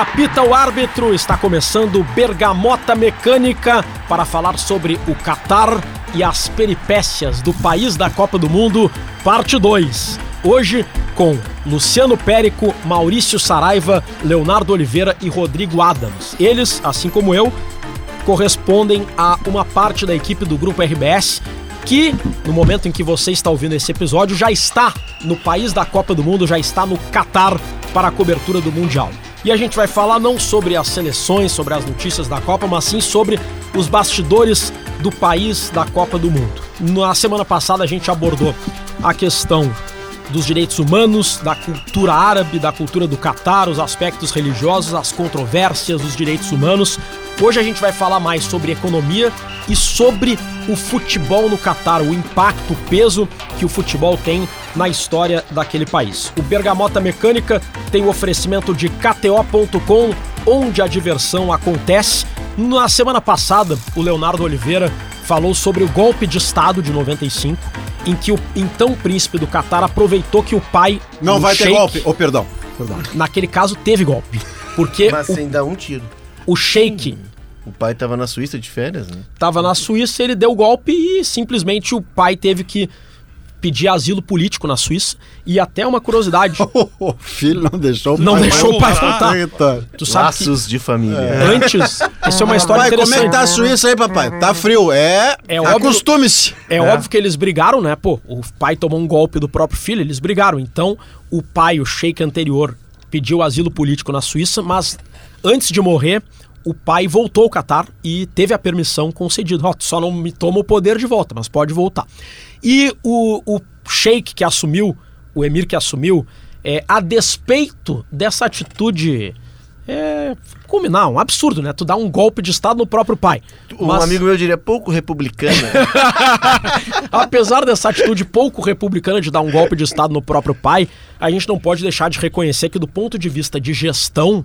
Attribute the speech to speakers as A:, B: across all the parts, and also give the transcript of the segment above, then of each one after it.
A: Apita o árbitro, está começando Bergamota Mecânica para falar sobre o Catar e as peripécias do país da Copa do Mundo, parte 2. Hoje com Luciano Périco, Maurício Saraiva, Leonardo Oliveira e Rodrigo Adams. Eles, assim como eu, correspondem a uma parte da equipe do Grupo RBS que, no momento em que você está ouvindo esse episódio, já está no país da Copa do Mundo, já está no Catar para a cobertura do Mundial. E a gente vai falar não sobre as seleções, sobre as notícias da Copa, mas sim sobre os bastidores do país da Copa do Mundo. Na semana passada a gente abordou a questão dos direitos humanos, da cultura árabe, da cultura do Catar, os aspectos religiosos, as controvérsias dos direitos humanos. Hoje a gente vai falar mais sobre economia e sobre o futebol no Catar, o impacto, o peso que o futebol tem na história daquele país. O Bergamota Mecânica tem o oferecimento de KTO.com, onde a diversão acontece. Na semana passada, o Leonardo Oliveira falou sobre o golpe de Estado de 95, em que o então príncipe do Catar aproveitou que o pai.
B: Não
A: o
B: vai ter
A: sheik-
B: golpe. Oh, perdão. Perdão.
A: Naquele caso, teve golpe. Porque
C: Mas
A: o,
C: sem dar um tiro.
A: o sheik
C: O pai tava na Suíça de férias, né?
A: estava na Suíça, ele deu o golpe e simplesmente o pai teve que pedir asilo político na Suíça. E até uma curiosidade.
B: O filho não deixou o
A: Não
B: pai
A: deixou o pai voltar.
B: Eita.
A: Tu sabe que
C: Laços de família.
A: antes. Isso é uma história
B: Papai, como é que
A: interessante.
B: tá a Suíça aí, papai? Tá frio. É,
A: É óbvio-
B: acostume-se.
A: É, óbvio que eles brigaram, né? Pô, o pai tomou um golpe do próprio filho, eles brigaram. Então, o pai, o sheik anterior, pediu asilo político na Suíça, mas antes de morrer, o pai voltou ao Catar e teve a permissão concedida. Tu só não me toma o poder de volta, mas pode voltar. E o, o sheik que assumiu, o emir que assumiu, é, a despeito dessa atitude. É. Combinar, um absurdo, né? Tu dá um golpe de Estado no próprio pai.
C: Um
A: Mas-
C: amigo meu diria pouco republicana.
A: Apesar dessa atitude pouco republicana de dar um golpe de Estado no próprio pai, a gente não pode deixar de reconhecer que, do ponto de vista de gestão,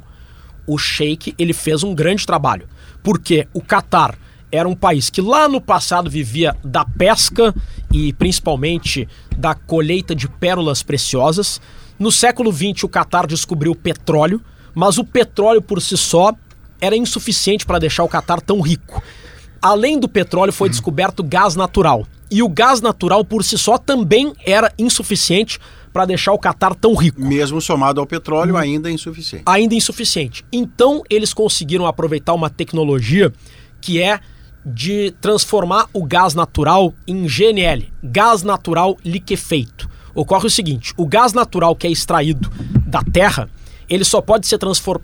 A: o Sheik ele fez um grande trabalho. Porque o Catar era um país que lá no passado vivia da pesca e principalmente da colheita de pérolas preciosas. No século XX, o Catar descobriu o petróleo, mas o petróleo por si só era insuficiente para deixar o Catar tão rico. Além do petróleo, foi descoberto gás natural. E o gás natural por si só também era insuficiente para deixar o Catar tão rico.
B: Mesmo somado ao petróleo, ainda é insuficiente.
A: Ainda insuficiente. Então, eles conseguiram aproveitar uma tecnologia que é de transformar o gás natural em GNL, gás natural liquefeito. Ocorre o seguinte: o gás natural que é extraído da terra, ele só pode ser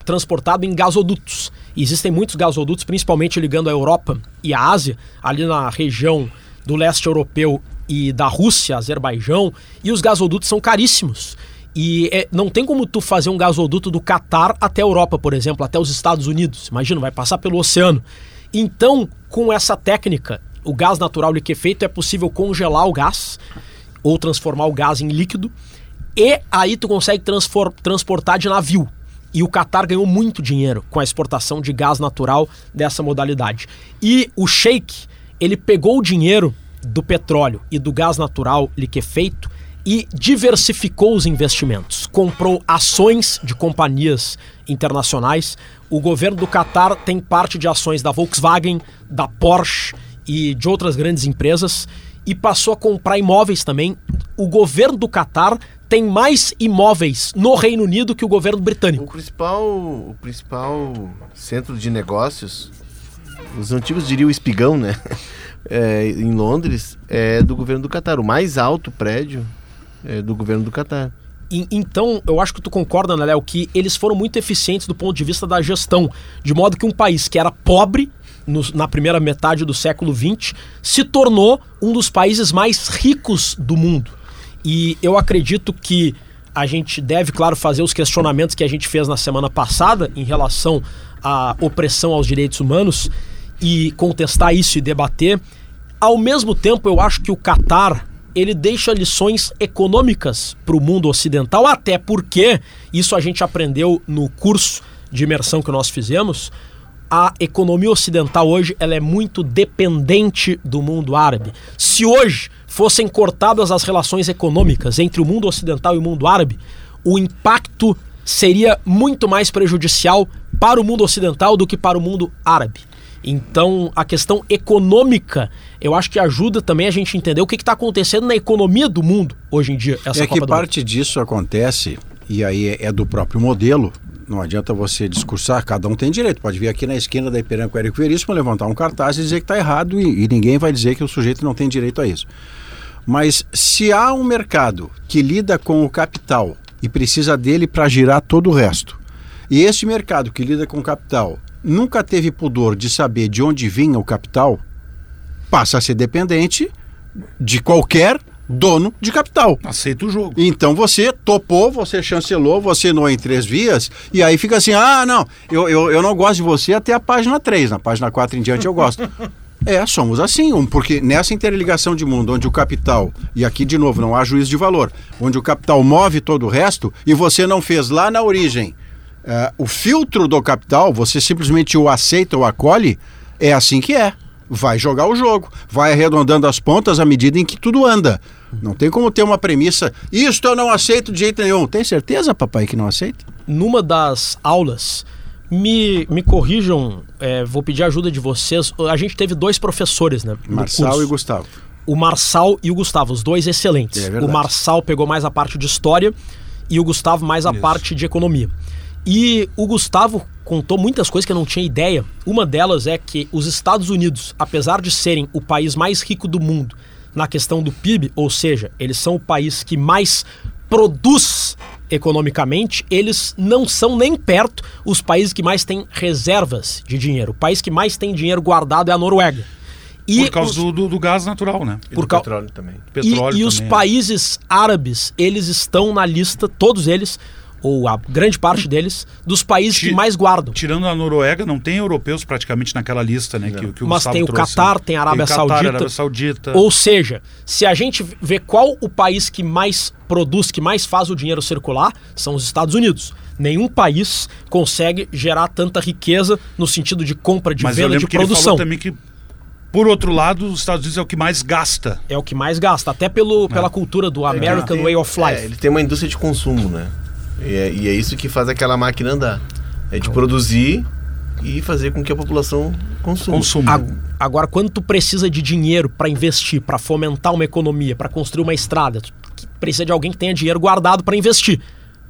A: transportado em gasodutos. E existem muitos gasodutos, principalmente ligando a Europa e a Ásia, ali na região do leste europeu e da Rússia, Azerbaijão, e os gasodutos são caríssimos. E é, não tem como tu fazer um gasoduto do Catar até a Europa, por exemplo, até os Estados Unidos. Imagina, vai passar pelo oceano. Então, com essa técnica, o gás natural liquefeito é possível congelar o gás ou transformar o gás em líquido e aí tu consegue transportar de navio. E o Catar ganhou muito dinheiro com a exportação de gás natural dessa modalidade. E o Sheik, ele pegou o dinheiro do petróleo e do gás natural liquefeito e diversificou os investimentos. Comprou ações de companhias internacionais. O governo do Catar tem parte de ações da Volkswagen, da Porsche e de outras grandes empresas e passou a comprar imóveis também. O governo do Catar tem mais imóveis no Reino Unido que o governo
C: o
A: britânico.
C: principal, o principal centro de negócios, os antigos diriam espigão, né? É, em Londres, é do governo do Catar. O mais alto prédio é do governo do Catar.
A: E- então, eu acho que tu concorda, né, Léo, que eles foram muito eficientes do ponto de vista da gestão. De modo que um país que era pobre no- na primeira metade do século XX se tornou um dos países mais ricos do mundo. E eu acredito que a gente deve, claro, fazer os questionamentos que a gente fez na semana passada em relação à opressão aos direitos humanos e contestar isso e debater. Ao mesmo tempo, eu acho que o Catar ele deixa lições econômicas para o mundo ocidental, até porque isso a gente aprendeu no curso de imersão que nós fizemos. A economia ocidental hoje ela é muito dependente do mundo árabe. Se hoje fossem cortadas as relações econômicas entre o mundo ocidental e o mundo árabe, o impacto seria muito mais prejudicial para o mundo ocidental do que para o mundo árabe. Então, a questão econômica, eu acho que ajuda também a gente entender o que está acontecendo na economia do mundo hoje em dia. Essa
B: é
A: Copa
B: que parte disso acontece, e aí é- é do próprio modelo. Não adianta você discursar, cada um tem direito. Pode vir aqui na esquina da Ipiranga com o Érico Veríssimo, levantar um cartaz e dizer que está errado, e, e ninguém vai dizer que o sujeito não tem direito a isso. Mas se há um mercado que lida com o capital e precisa dele para girar todo o resto, e esse mercado que lida com o capital nunca teve pudor de saber de onde vinha o capital, passa a ser dependente de qualquer dono de capital.
D: Aceita o jogo.
B: Então você topou, você chancelou, você assinou em três vias, e aí fica assim: ah, não, eu, eu, eu não gosto de você até a página 3, na página 4 em diante eu gosto. É, somos assim, um, porque nessa interligação de mundo, onde o capital, e aqui de novo não há juízo de valor, onde o capital move todo o resto, e você não fez lá na origem eh, o filtro do capital, você simplesmente o aceita ou acolhe, é assim que é. Vai jogar o jogo, vai arredondando as pontas à medida em que tudo anda. Não tem como ter uma premissa, isto eu não aceito de jeito nenhum. Tem certeza, papai, que não aceita?
A: numa das aulas, me, me corrijam, é, vou pedir ajuda de vocês. A gente teve dois professores, né?
B: Marçal e Gustavo.
A: O Marçal e o Gustavo, os dois excelentes.
B: É
A: o. Marçal pegou mais a parte de história e o Gustavo mais a
D: Isso.
A: parte de economia. E o Gustavo contou muitas coisas que eu não tinha ideia. Uma delas é que os Estados Unidos, apesar de serem o país mais rico do mundo na questão do PIB, ou seja, eles são o país que mais produz economicamente, eles não são nem perto os países que mais têm reservas de dinheiro. O país que mais tem dinheiro guardado é a Noruega. E
D: Por causa
A: os-
D: do, do, gás natural, né?
C: E
A: Por
C: do petróleo também.
A: e,
D: Petróleo
A: e os
D: também, né?
A: países árabes, eles estão na lista, todos eles, ou a grande parte deles, dos países
D: Ti-
A: que mais guardam.
D: Tirando a Noruega, não tem europeus praticamente naquela lista, né? Que, que o
A: Mas tem o
D: trouxe,
A: Catar,
D: né?
A: tem a Arábia
D: o Catar,
A: Saudita.
D: Arábia Saudita.
A: Ou seja, se a gente vê qual o país que mais produz, que mais faz o dinheiro circular, são os Estados Unidos. Nenhum país consegue gerar tanta riqueza no sentido de compra, de
D: Mas eu
A: venda,
D: lembro
A: de
D: que ele
A: produção.
D: falou também que, por outro lado, os Estados Unidos é o que mais gasta.
A: É o que mais gasta, até pelo, pela cultura do American
C: Tem-
A: Way of
C: É,
A: Life.
C: ele tem uma indústria de consumo, né? E é, e é isso que faz aquela máquina andar. É de produzir e fazer com que a população consuma.
D: Consumo.
A: A- Agora, quando tu precisa de dinheiro para investir, para fomentar uma economia, para construir uma estrada, tu que precisa de alguém que tenha dinheiro guardado para investir.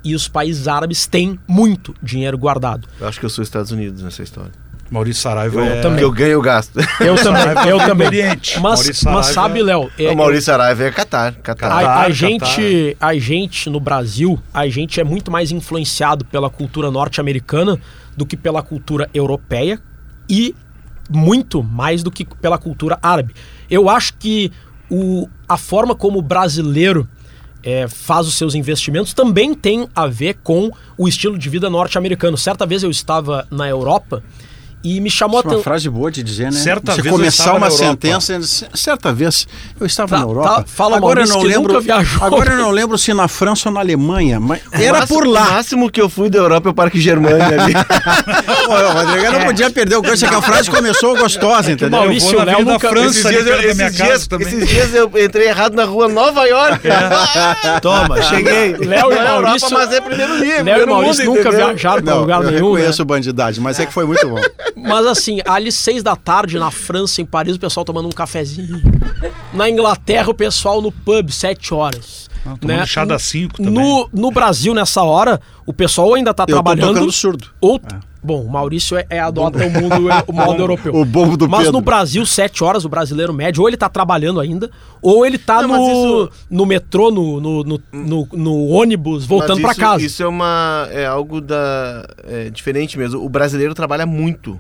A: E os países árabes têm muito dinheiro guardado.
C: Eu acho que eu sou Estados Unidos nessa história.
D: Maurício Saraiva
C: Eu,
D: é...
A: também.
C: que eu ganho, eu gasto.
A: Eu também,
D: Saraiva
A: eu também.
D: Oriente.
A: Mas, mas sabe,
D: é-
A: Léo, é-
C: o Maurício Saraiva é Catar. Catar.
A: a, a
D: Catar,
A: gente, a gente no Brasil, a gente é muito mais influenciado pela cultura norte-americana do que pela cultura europeia e muito mais do que pela cultura árabe. Eu acho que o, a forma como o brasileiro é, faz os seus investimentos também tem a ver com o estilo de vida norte-americano. Certa vez eu estava na Europa e me chamou a
B: Isso é uma
A: atenção.
B: frase boa de dizer, né?
D: Certa
B: Você
D: vez eu
B: começar uma sentença, certa vez eu estava
A: Tá,
B: na Europa.
A: tá, fala,
B: agora eu
A: Maurício,
B: não
A: que
B: lembro,
A: nunca viajou.
B: agora eu não lembro se na França ou na Alemanha, mas era
C: máximo-
B: por
C: O
B: lá.
C: máximo que eu fui da Europa é o Parque Germânia ali.
B: Pô, o Rodrigo eu não podia perder o gancho, é que a frase começou gostosa, entendeu?
A: Maurício
D: eu vou na
A: Léo
D: França,
C: esses dias, eu,
D: perto da minha
C: esses,
D: casa
C: dias,
D: também.
C: esses dias eu entrei errado na rua Nova York. Toma, cheguei.
A: Léo e
C: Não é Europa,
A: Maurício-
C: mas é primeiro nível.
A: Léo e Maurício nunca viajaram para
B: Não,
A: lugar
B: eu
A: nenhum. né?
B: bandidagem, mas é que foi muito bom.
A: Mas assim, ali seis da tarde na França, em Paris, o pessoal tomando um cafezinho. Na Inglaterra, o pessoal no pub, sete horas.
D: Ah, tomando chá das cinco também.
A: No, no Brasil, nessa hora, o pessoal ainda tá
B: Eu tô
A: trabalhando.
B: tocando surdo.
A: Ou, Bom, o Maurício é, é adota o mundo, o modo europeu.
B: O bombo do
A: Mas
B: Pedro.
A: no Brasil, sete horas, o brasileiro médio, ou ele tá trabalhando ainda, ou ele tá
C: Não,
A: no,
C: isso-
A: no metrô, no, no, no, no- no ônibus, voltando
C: isso-
A: casa.
C: Isso é uma é algo da é, diferente mesmo. O brasileiro trabalha muito.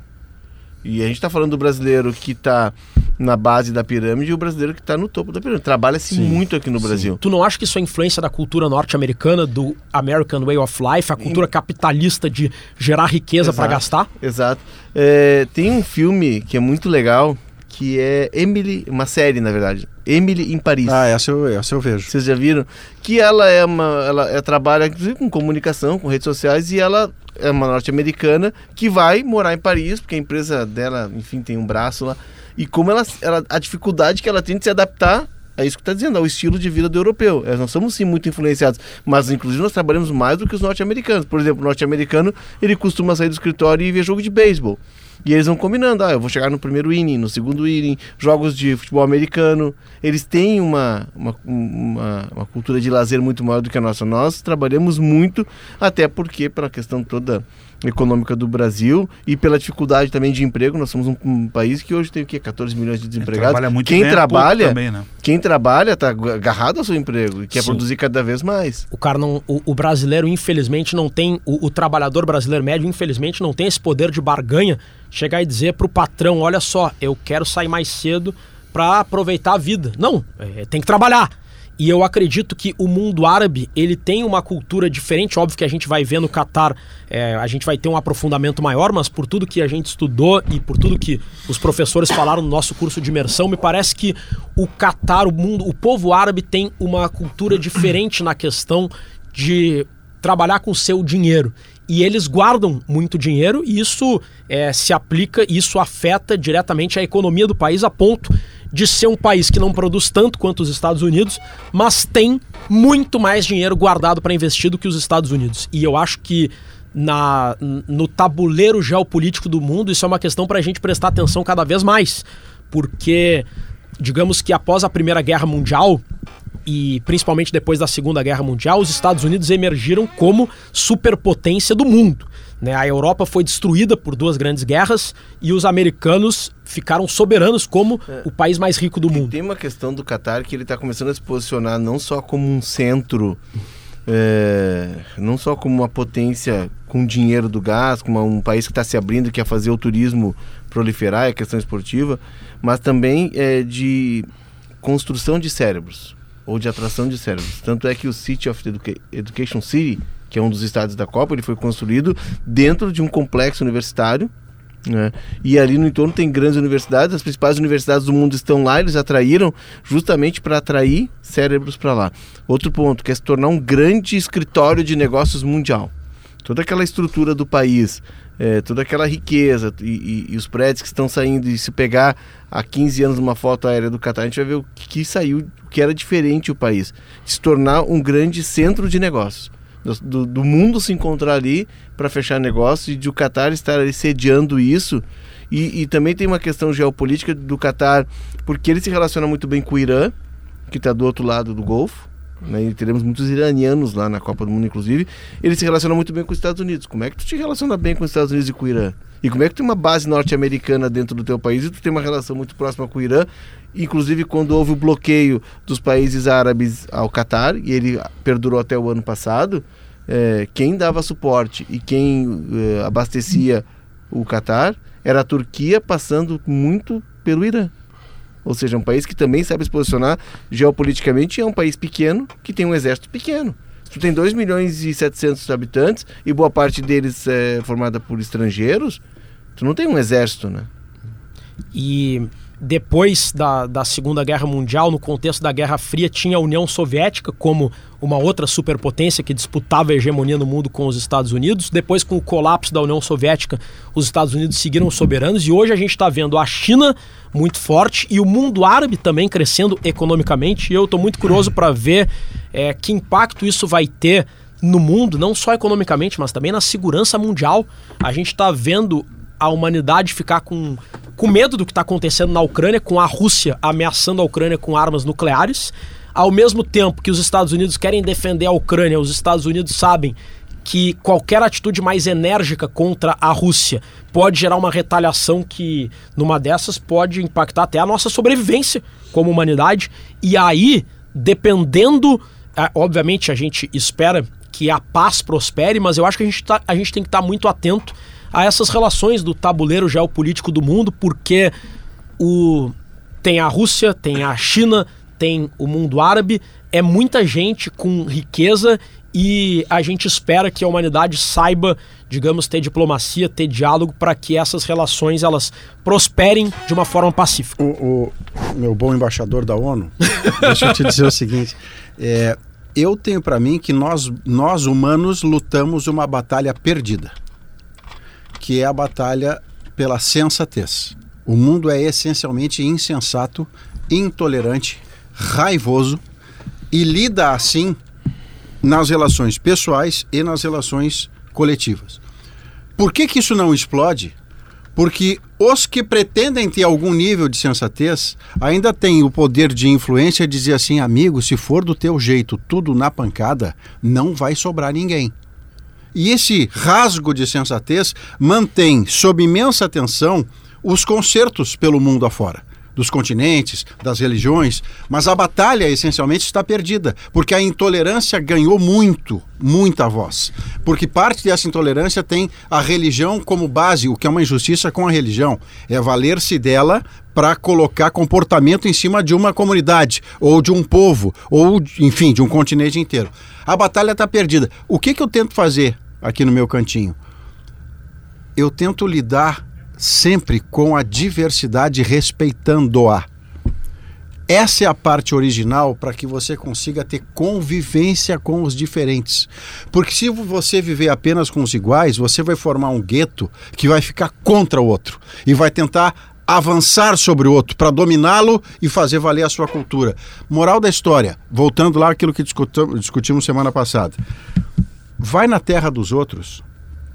C: E a gente tá falando do brasileiro que tá na base da pirâmide e o brasileiro que tá no topo da pirâmide. Trabalha-se muito aqui no Brasil.
A: Tu não acha que isso é influência da cultura norte-americana, do American Way of Life, a cultura capitalista de gerar riqueza
C: Exato.
A: gastar?
C: Exato. É, tem um filme que é muito legal, que é Emily, uma série na verdade, Emily em Paris.
B: Ah, essa eu, essa eu vejo.
C: Vocês já viram? Que ela é uma. Ela é, trabalha inclusive com comunicação, com redes sociais, e ela é uma norte-americana que vai morar em Paris, porque a empresa dela, enfim, tem um braço lá. E como ela, ela. A dificuldade que ela tem de se adaptar é isso que está dizendo, ao estilo de vida do europeu. É, nós somos sim muito influenciados, mas inclusive nós trabalhamos mais do que os norte-americanos. Por exemplo, o norte-americano ele costuma sair do escritório e ver jogo de beisebol. E eles vão combinando, ah, eu vou chegar no primeiro inning, no segundo inning, jogos de futebol americano. Eles têm uma, uma, uma, uma cultura de lazer muito maior do que a nossa. Nós trabalhamos muito, até porque, pela questão toda econômica do Brasil e pela dificuldade também de emprego, nós somos um, um país que hoje tem o quê? 14 milhões de desempregados.
D: trabalha muito
C: quem trabalha,
D: também, né?
C: quem trabalha está agarrado ao seu emprego e quer
A: Sim.
C: produzir cada vez mais.
A: O cara não. O, o brasileiro, infelizmente, não tem. O, o trabalhador brasileiro médio, infelizmente, não tem esse poder de barganha. Chegar e dizer pro patrão: olha só, eu quero sair mais cedo para aproveitar a vida. Não, é, tem que trabalhar. E eu acredito que o mundo árabe ele tem uma cultura diferente. Óbvio que a gente vai ver no Catar, é, a gente vai ter um aprofundamento maior, mas por tudo que a gente estudou e por tudo que os professores falaram no nosso curso de imersão, me parece que o Catar, o mundo, o povo árabe tem uma cultura diferente na questão de trabalhar com o seu dinheiro. E eles guardam muito dinheiro e isso é, se aplica, isso afeta diretamente a economia do país a ponto de ser um país que não produz tanto quanto os Estados Unidos, mas tem muito mais dinheiro guardado para investir do que os Estados Unidos. E eu acho que na, no tabuleiro geopolítico do mundo isso é uma questão para a gente prestar atenção cada vez mais, porque digamos que após a Primeira Guerra Mundial e principalmente depois da Segunda Guerra Mundial, os Estados Unidos emergiram como superpotência do mundo. Né? A Europa foi destruída por duas grandes guerras e os americanos ficaram soberanos como o país mais rico do
C: E
A: mundo.
C: tem uma questão do Catar que ele está começando a se posicionar não só como um centro, é, não só como uma potência com dinheiro do gás, como um país que está se abrindo e quer fazer o turismo proliferar, é a questão esportiva, mas também é, de construção de cérebros ou de atração de cérebros. Tanto é que o City of Educa- Education City, que é um dos estádios da Copa, ele foi construído dentro de um complexo universitário né? E ali no entorno tem grandes universidades, as principais universidades do mundo estão lá, eles atraíram justamente para atrair cérebros para lá. Outro ponto, que é se tornar um grande escritório de negócios mundial. Toda aquela estrutura do país, é, toda aquela riqueza e, e- e os prédios que estão saindo, e se pegar há 15 anos uma foto aérea do Catar, a gente vai ver o que saiu, o que era diferente o país. Se tornar um grande centro de negócios do, do- do mundo se encontrar ali para fechar negócio e de o Qatar estar ali sediando isso. E, e também tem uma questão geopolítica do Qatar, porque ele se relaciona muito bem com o Irã, que está do outro lado do Golfo. Né, e teremos muitos iranianos lá na Copa do Mundo, inclusive. Ele se relaciona muito bem com os Estados Unidos. Como é que tu te relaciona bem com os Estados Unidos e com o Irã? E como é que tu tem uma base norte-americana dentro do teu país e tu tem uma relação muito próxima com o Irã? Inclusive quando houve o bloqueio dos países árabes ao Catar, e ele perdurou até o ano passado, eh, quem dava suporte e quem eh, abastecia o Catar era a Turquia passando muito pelo Irã. Ou seja, um país que também sabe se posicionar geopoliticamente é um país pequeno que tem um exército pequeno. Se tu tem 2 milhões e 700 habitantes e boa parte deles é formada por estrangeiros, tu não tem um exército, né?
A: E depois da, da Segunda Guerra Mundial, no contexto da Guerra Fria, tinha a União Soviética como uma outra superpotência que disputava a hegemonia no mundo com os Estados Unidos. Depois, com o colapso da União Soviética, os Estados Unidos seguiram soberanos e hoje a gente está vendo a China muito forte e o mundo árabe também crescendo economicamente. E eu estou muito curioso para ver é, que impacto isso vai ter no mundo, não só economicamente, mas também na segurança mundial. A gente está vendo a humanidade ficar com, com medo do que está acontecendo na Ucrânia, com a Rússia ameaçando a Ucrânia com armas nucleares. Ao mesmo tempo que os Estados Unidos querem defender a Ucrânia, os Estados Unidos sabem que qualquer atitude mais enérgica contra a Rússia pode gerar uma retaliação que, numa dessas, pode impactar até a nossa sobrevivência como humanidade. E aí, dependendo. ah, Obviamente, a gente espera que a paz prospere, mas eu acho que a gente, tá, a gente tem que estar muito atento a essas relações do tabuleiro geopolítico do mundo, porque o tem a Rússia, tem a China, tem o mundo árabe, é muita gente com riqueza e a gente espera que a humanidade saiba, digamos, ter diplomacia, ter diálogo para que essas relações elas prosperem de uma forma pacífica.
B: O, o meu bom embaixador da ONU, deixa eu te dizer o seguinte: é, eu tenho para mim que nós, nós humanos lutamos uma batalha perdida, que é a batalha pela sensatez. O mundo é essencialmente insensato, intolerante, raivoso e lida assim nas relações pessoais e nas relações coletivas. Por que, que isso não explode? Porque os que pretendem ter algum nível de sensatez ainda têm o poder de influência de dizer assim, amigo, se for do teu jeito tudo na pancada, não vai sobrar ninguém. E esse rasgo de sensatez mantém sob imensa atenção os concertos pelo mundo afora dos continentes, das religiões, mas a batalha essencialmente está perdida, porque a intolerância ganhou muito, muita voz. Porque parte dessa intolerância tem a religião como base, o que é uma injustiça com a religião, é valer-se dela para colocar comportamento em cima de uma comunidade, ou de um povo, ou, enfim, de um continente inteiro. A batalha está perdida. O que, que eu tento fazer aqui no meu cantinho? Eu tento lidar sempre com a diversidade, respeitando-a. Essa é a parte original para que você consiga ter convivência com os diferentes. Porque se você viver apenas com os iguais, você vai formar um gueto que vai ficar contra o outro e vai tentar avançar sobre o outro para dominá-lo e fazer valer a sua cultura. Moral da história, voltando lá aquilo que discutimos semana passada. Vai na terra dos outros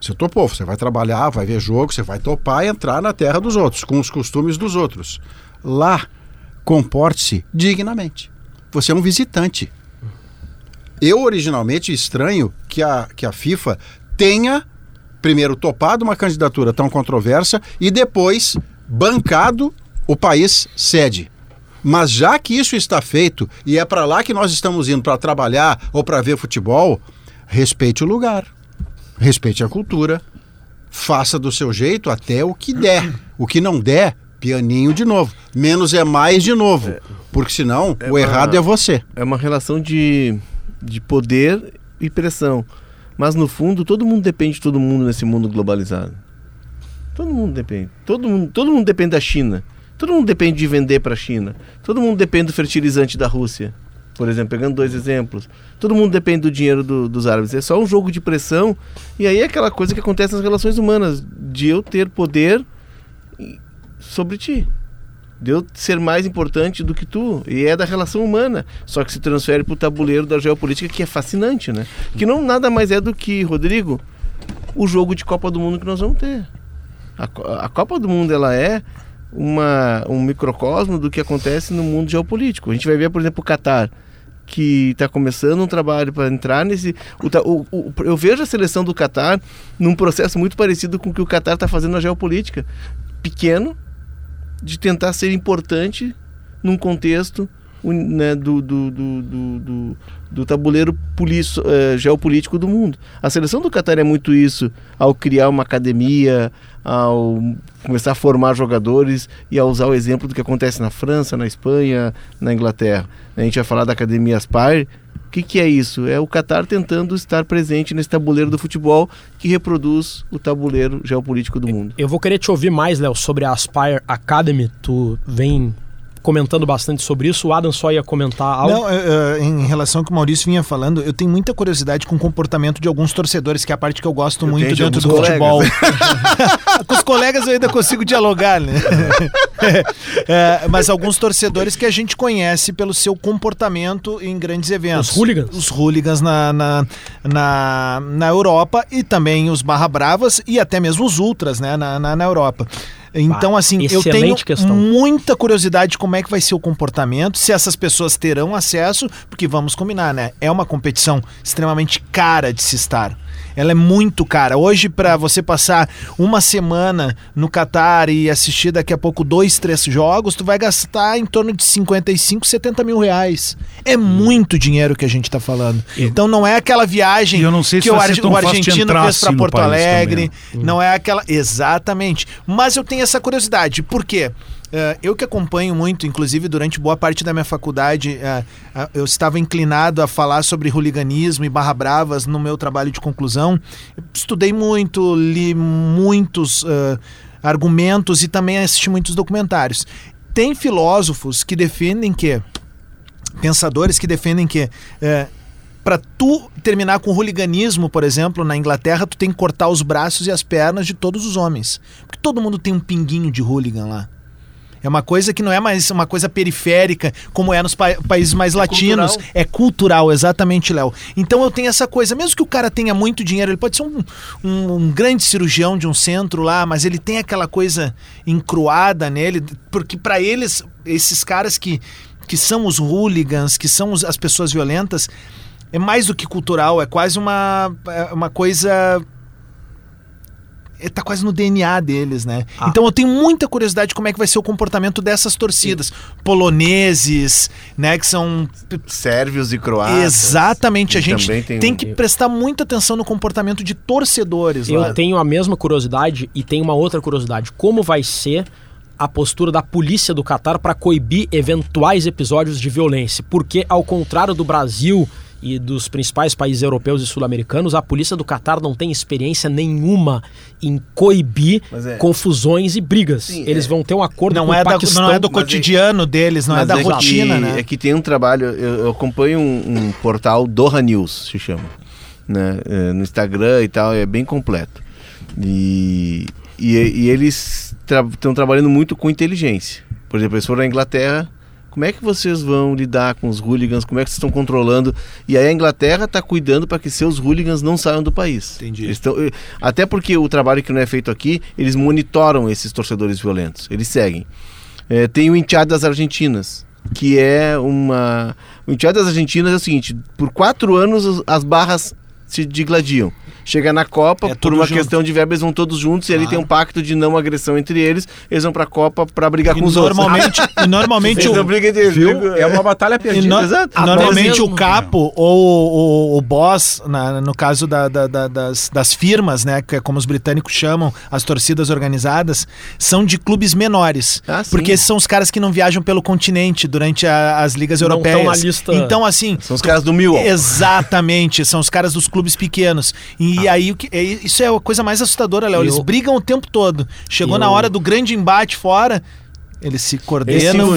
B: você topou, você vai trabalhar, vai ver jogo, você vai topar e entrar na terra dos outros, com os costumes dos outros. Lá, comporte-se dignamente. Você é um visitante. Eu, originalmente, estranho que a, que a FIFA tenha, primeiro, topado uma candidatura tão controversa e depois bancado o país sede. Mas já que isso está feito e é para lá que nós estamos indo para trabalhar ou para ver futebol, respeite o lugar respeite a cultura, faça do seu jeito até o que der. O que não der, pianinho de novo. Menos é mais de novo. Porque senão é o errado é você.
C: É uma relação de, de poder e pressão. Mas no fundo, todo mundo depende de todo mundo nesse mundo globalizado. Todo mundo depende. Todo mundo, todo mundo depende da China. Todo mundo depende de vender para a China. Todo mundo depende do fertilizante da Rússia por exemplo, pegando dois exemplos. Todo mundo depende do dinheiro do, dos árabes. É só um jogo de pressão. E aí é aquela coisa que acontece nas relações humanas, de eu ter poder sobre ti. De eu ser mais importante do que tu. E é da relação humana. Só que se transfere para o tabuleiro da geopolítica, que é fascinante, né? Que não nada mais é do que, Rodrigo, o jogo de Copa do Mundo que nós vamos ter. A, a Copa do Mundo, ela é uma, um microcosmo do que acontece no mundo geopolítico. A gente vai ver, por exemplo, o Catar que está começando um trabalho para entrar nesse. O, o, eu vejo a seleção do Catar num processo muito parecido com o que o Catar está fazendo na geopolítica. Pequeno, de tentar ser importante num contexto né, do, do, do, do, tabuleiro uh, geopolítico do mundo. A seleção do Catar é muito isso, ao criar uma academia, ao começar a formar jogadores e a usar o exemplo do que acontece na França, na Espanha, na Inglaterra. A gente vai falar da Academia Aspire. O que, que é isso? É o Qatar tentando estar presente nesse tabuleiro do futebol que reproduz o tabuleiro geopolítico do mundo.
A: Eu vou querer te ouvir mais, Léo, sobre a Aspire Academy. Tu vem comentando bastante sobre isso. O Adam só ia comentar algo.
E: Não, uh, em relação ao que o Maurício vinha falando, eu tenho muita curiosidade com o comportamento de alguns torcedores, que é a parte que eu gosto eu muito dentro do colegas. futebol. com os colegas eu ainda consigo dialogar, né? é, mas alguns torcedores que a gente conhece pelo seu comportamento em grandes eventos.
A: Os hooligans.
E: Os hooligans na, na, na, na Europa e também os barra bravas e até mesmo os ultras né, na, na, na Europa. Então, assim, eu tenho questão. muita curiosidade de como é que vai ser o comportamento, se essas pessoas terão acesso, porque vamos combinar, né? É uma competição extremamente cara de se estar ela é muito cara. Hoje, para você passar uma semana no Catar e assistir daqui a pouco dois, três jogos, tu vai gastar em torno de 55, 70 mil reais. É muito dinheiro que a gente está falando. Então não é aquela viagem que o, ar o argentino fez para Porto Alegre. Também. Não é aquela. Exatamente. Mas eu tenho essa curiosidade. Por quê? Uh, eu que acompanho muito, inclusive durante boa parte da minha faculdade, uh, uh, eu estava inclinado a falar sobre hooliganismo e barra bravas no meu trabalho de conclusão. Estudei muito, li muitos argumentos e também assisti muitos documentários. Tem filósofos que defendem que, pensadores que defendem que para tu terminar com o hooliganismo, por exemplo, na Inglaterra, tu tem que cortar os braços e as pernas de todos os homens. Porque todo mundo tem um pinguinho de hooligan lá. É uma coisa que não é mais uma coisa periférica, como é nos pa países mais é latinos. Cultural. É cultural, exatamente, Léo. Então eu tenho essa coisa, mesmo que o cara tenha muito dinheiro, ele pode ser um, um, um grande cirurgião de um centro lá, mas ele tem aquela coisa encruada nele, porque para eles, esses caras que, que são os hooligans, que são os, as pessoas violentas, é mais do que cultural, é quase uma, é uma coisa tá quase no DNA deles, né? Ah. Então eu tenho muita curiosidade de como é que vai ser o comportamento dessas torcidas. Sim. Poloneses, né? Que são.
C: Sérvios e croatas.
E: Exatamente. A gente tem... tem... que prestar muita atenção no comportamento de torcedores.
A: Eu lá. tenho a mesma curiosidade e tenho uma outra curiosidade. Como vai ser a postura da polícia do Catar para coibir eventuais episódios de violência? Porque, ao contrário do Brasil e dos principais países europeus e sul-americanos, a polícia do Catar não tem experiência nenhuma em coibir é... confusões e brigas. Sim, Eles é... vão ter um acordo
E: não
A: com
E: é
A: o Paquistão.
E: Da, não é do cotidiano é... deles, não é da é rotina,
C: que,
E: né?
C: É que tem um trabalho, eu, eu acompanho um, um, portal Doha News, se chama, né? É, no Instagram e tal, é bem completo. E, e, e eles estão tra trabalhando muito com inteligência. Por exemplo, eles foram à Inglaterra como é que vocês vão lidar com os hooligans? Como é que vocês estão controlando? E aí a Inglaterra está cuidando para que seus hooligans não saiam do país.
E: Entendi.
C: Tão, eh, até porque o trabalho que não é feito aqui, eles monitoram esses torcedores violentos. Eles seguem. É, tem o Enteado das Argentinas, que é uma. O Enteado das Argentinas é o seguinte: por quatro anos as barras se digladiam chega na Copa, é por uma junto. questão de verba, eles vão todos juntos claro. e ali tem um pacto de não agressão entre eles. Eles vão pra Copa pra brigar
E: e
C: com os
E: normalmente,
C: outros.
E: E normalmente o...
C: Viu? É uma batalha perdida. No...
E: Exato. Normalmente o capo ou o, o boss, na, no caso da, da, da, das, das firmas, né, que é como os britânicos chamam, as torcidas organizadas, são de clubes menores. Ah, porque esses são os caras que não viajam pelo continente durante a, as ligas não europeias.
A: Lista...
E: Então, assim.
C: São os caras do Mil.
E: Exatamente, são os caras dos clubes pequenos. E ah. aí, o que, é, isso é a coisa mais assustadora, Léo. Eles brigam o tempo todo. Chegou eu... na hora do grande embate fora, eles se coordenam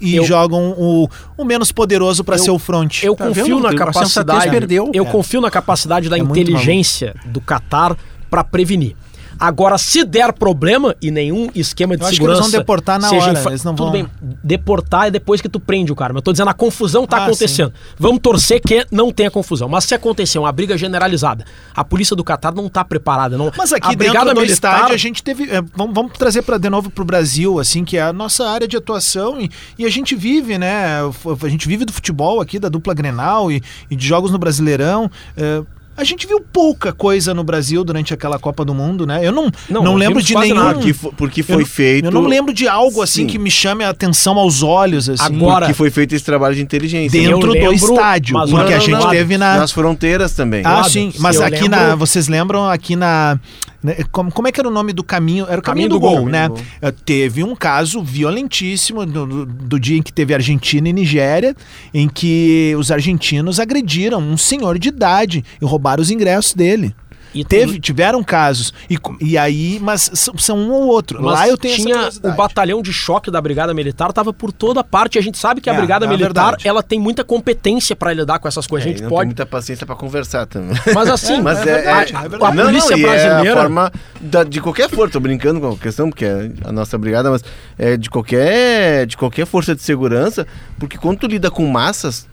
E: e eu... jogam o, o menos poderoso para ser o front.
A: Eu tá confio vendo? na capacidade. Perdeu. Eu é. confio na capacidade da é inteligência do Qatar para prevenir. Agora, se der problema e nenhum esquema de
E: eu
A: segurança.
E: Acho que eles vão deportar na hora. Eles não
A: Tudo
E: vão...
A: bem, deportar é depois que tu prende o cara. Mas eu tô dizendo, a confusão tá ah, acontecendo. Sim. Vamos torcer que não tenha confusão. Mas se acontecer uma briga generalizada, a polícia do Catar não tá preparada. Não...
E: Mas aqui a dentro do militar... estádio a gente teve. É, vamos, vamos, trazer para de novo pro Brasil, assim, que é a nossa área de atuação e, e, a gente vive, né? A gente vive do futebol aqui, da dupla Grenal e, e de jogos no Brasileirão. É, a gente viu pouca coisa no Brasil durante aquela Copa do Mundo, né? Eu não, não, não lembro de nenhum. Nada.
C: Porque, porque foi
E: eu,
C: feito.
E: Eu não lembro de algo assim Sim. que me chame a atenção aos olhos. Assim.
C: Agora. Porque foi feito esse trabalho de inteligência.
E: Dentro lembro, do estádio. Porque não, a gente não, teve na.
C: Nas fronteiras também.
E: Ah, sim. Mas aqui lembro... na. Vocês lembram aqui na. Né, como, como é que era o nome do caminho? Era o caminho, caminho do, do, gol, gol né? Do gol. Eh, teve um caso violentíssimo do, do, do, dia em que teve Argentina e Nigéria, em que os argentinos agrediram um senhor de idade e roubaram os ingressos dele. E Teve, tem... tiveram casos. E, e aí, mas são um ou outro. Mas Lá eu tenho
A: tinha o batalhão de choque da Brigada Militar, tava por toda parte. A gente sabe que a é, Brigada é Militar, ela tem muita competência para lidar com essas coisas. É, a gente pode. Tem
C: muita paciência para conversar também.
A: Mas assim,
C: é, mas é, verdade, a, a, não, polícia não, brasileira. É a forma da, de qualquer força, tô brincando com a questão, porque é a nossa brigada, mas é de qualquer, de qualquer força de segurança, porque quando tu lida com massas,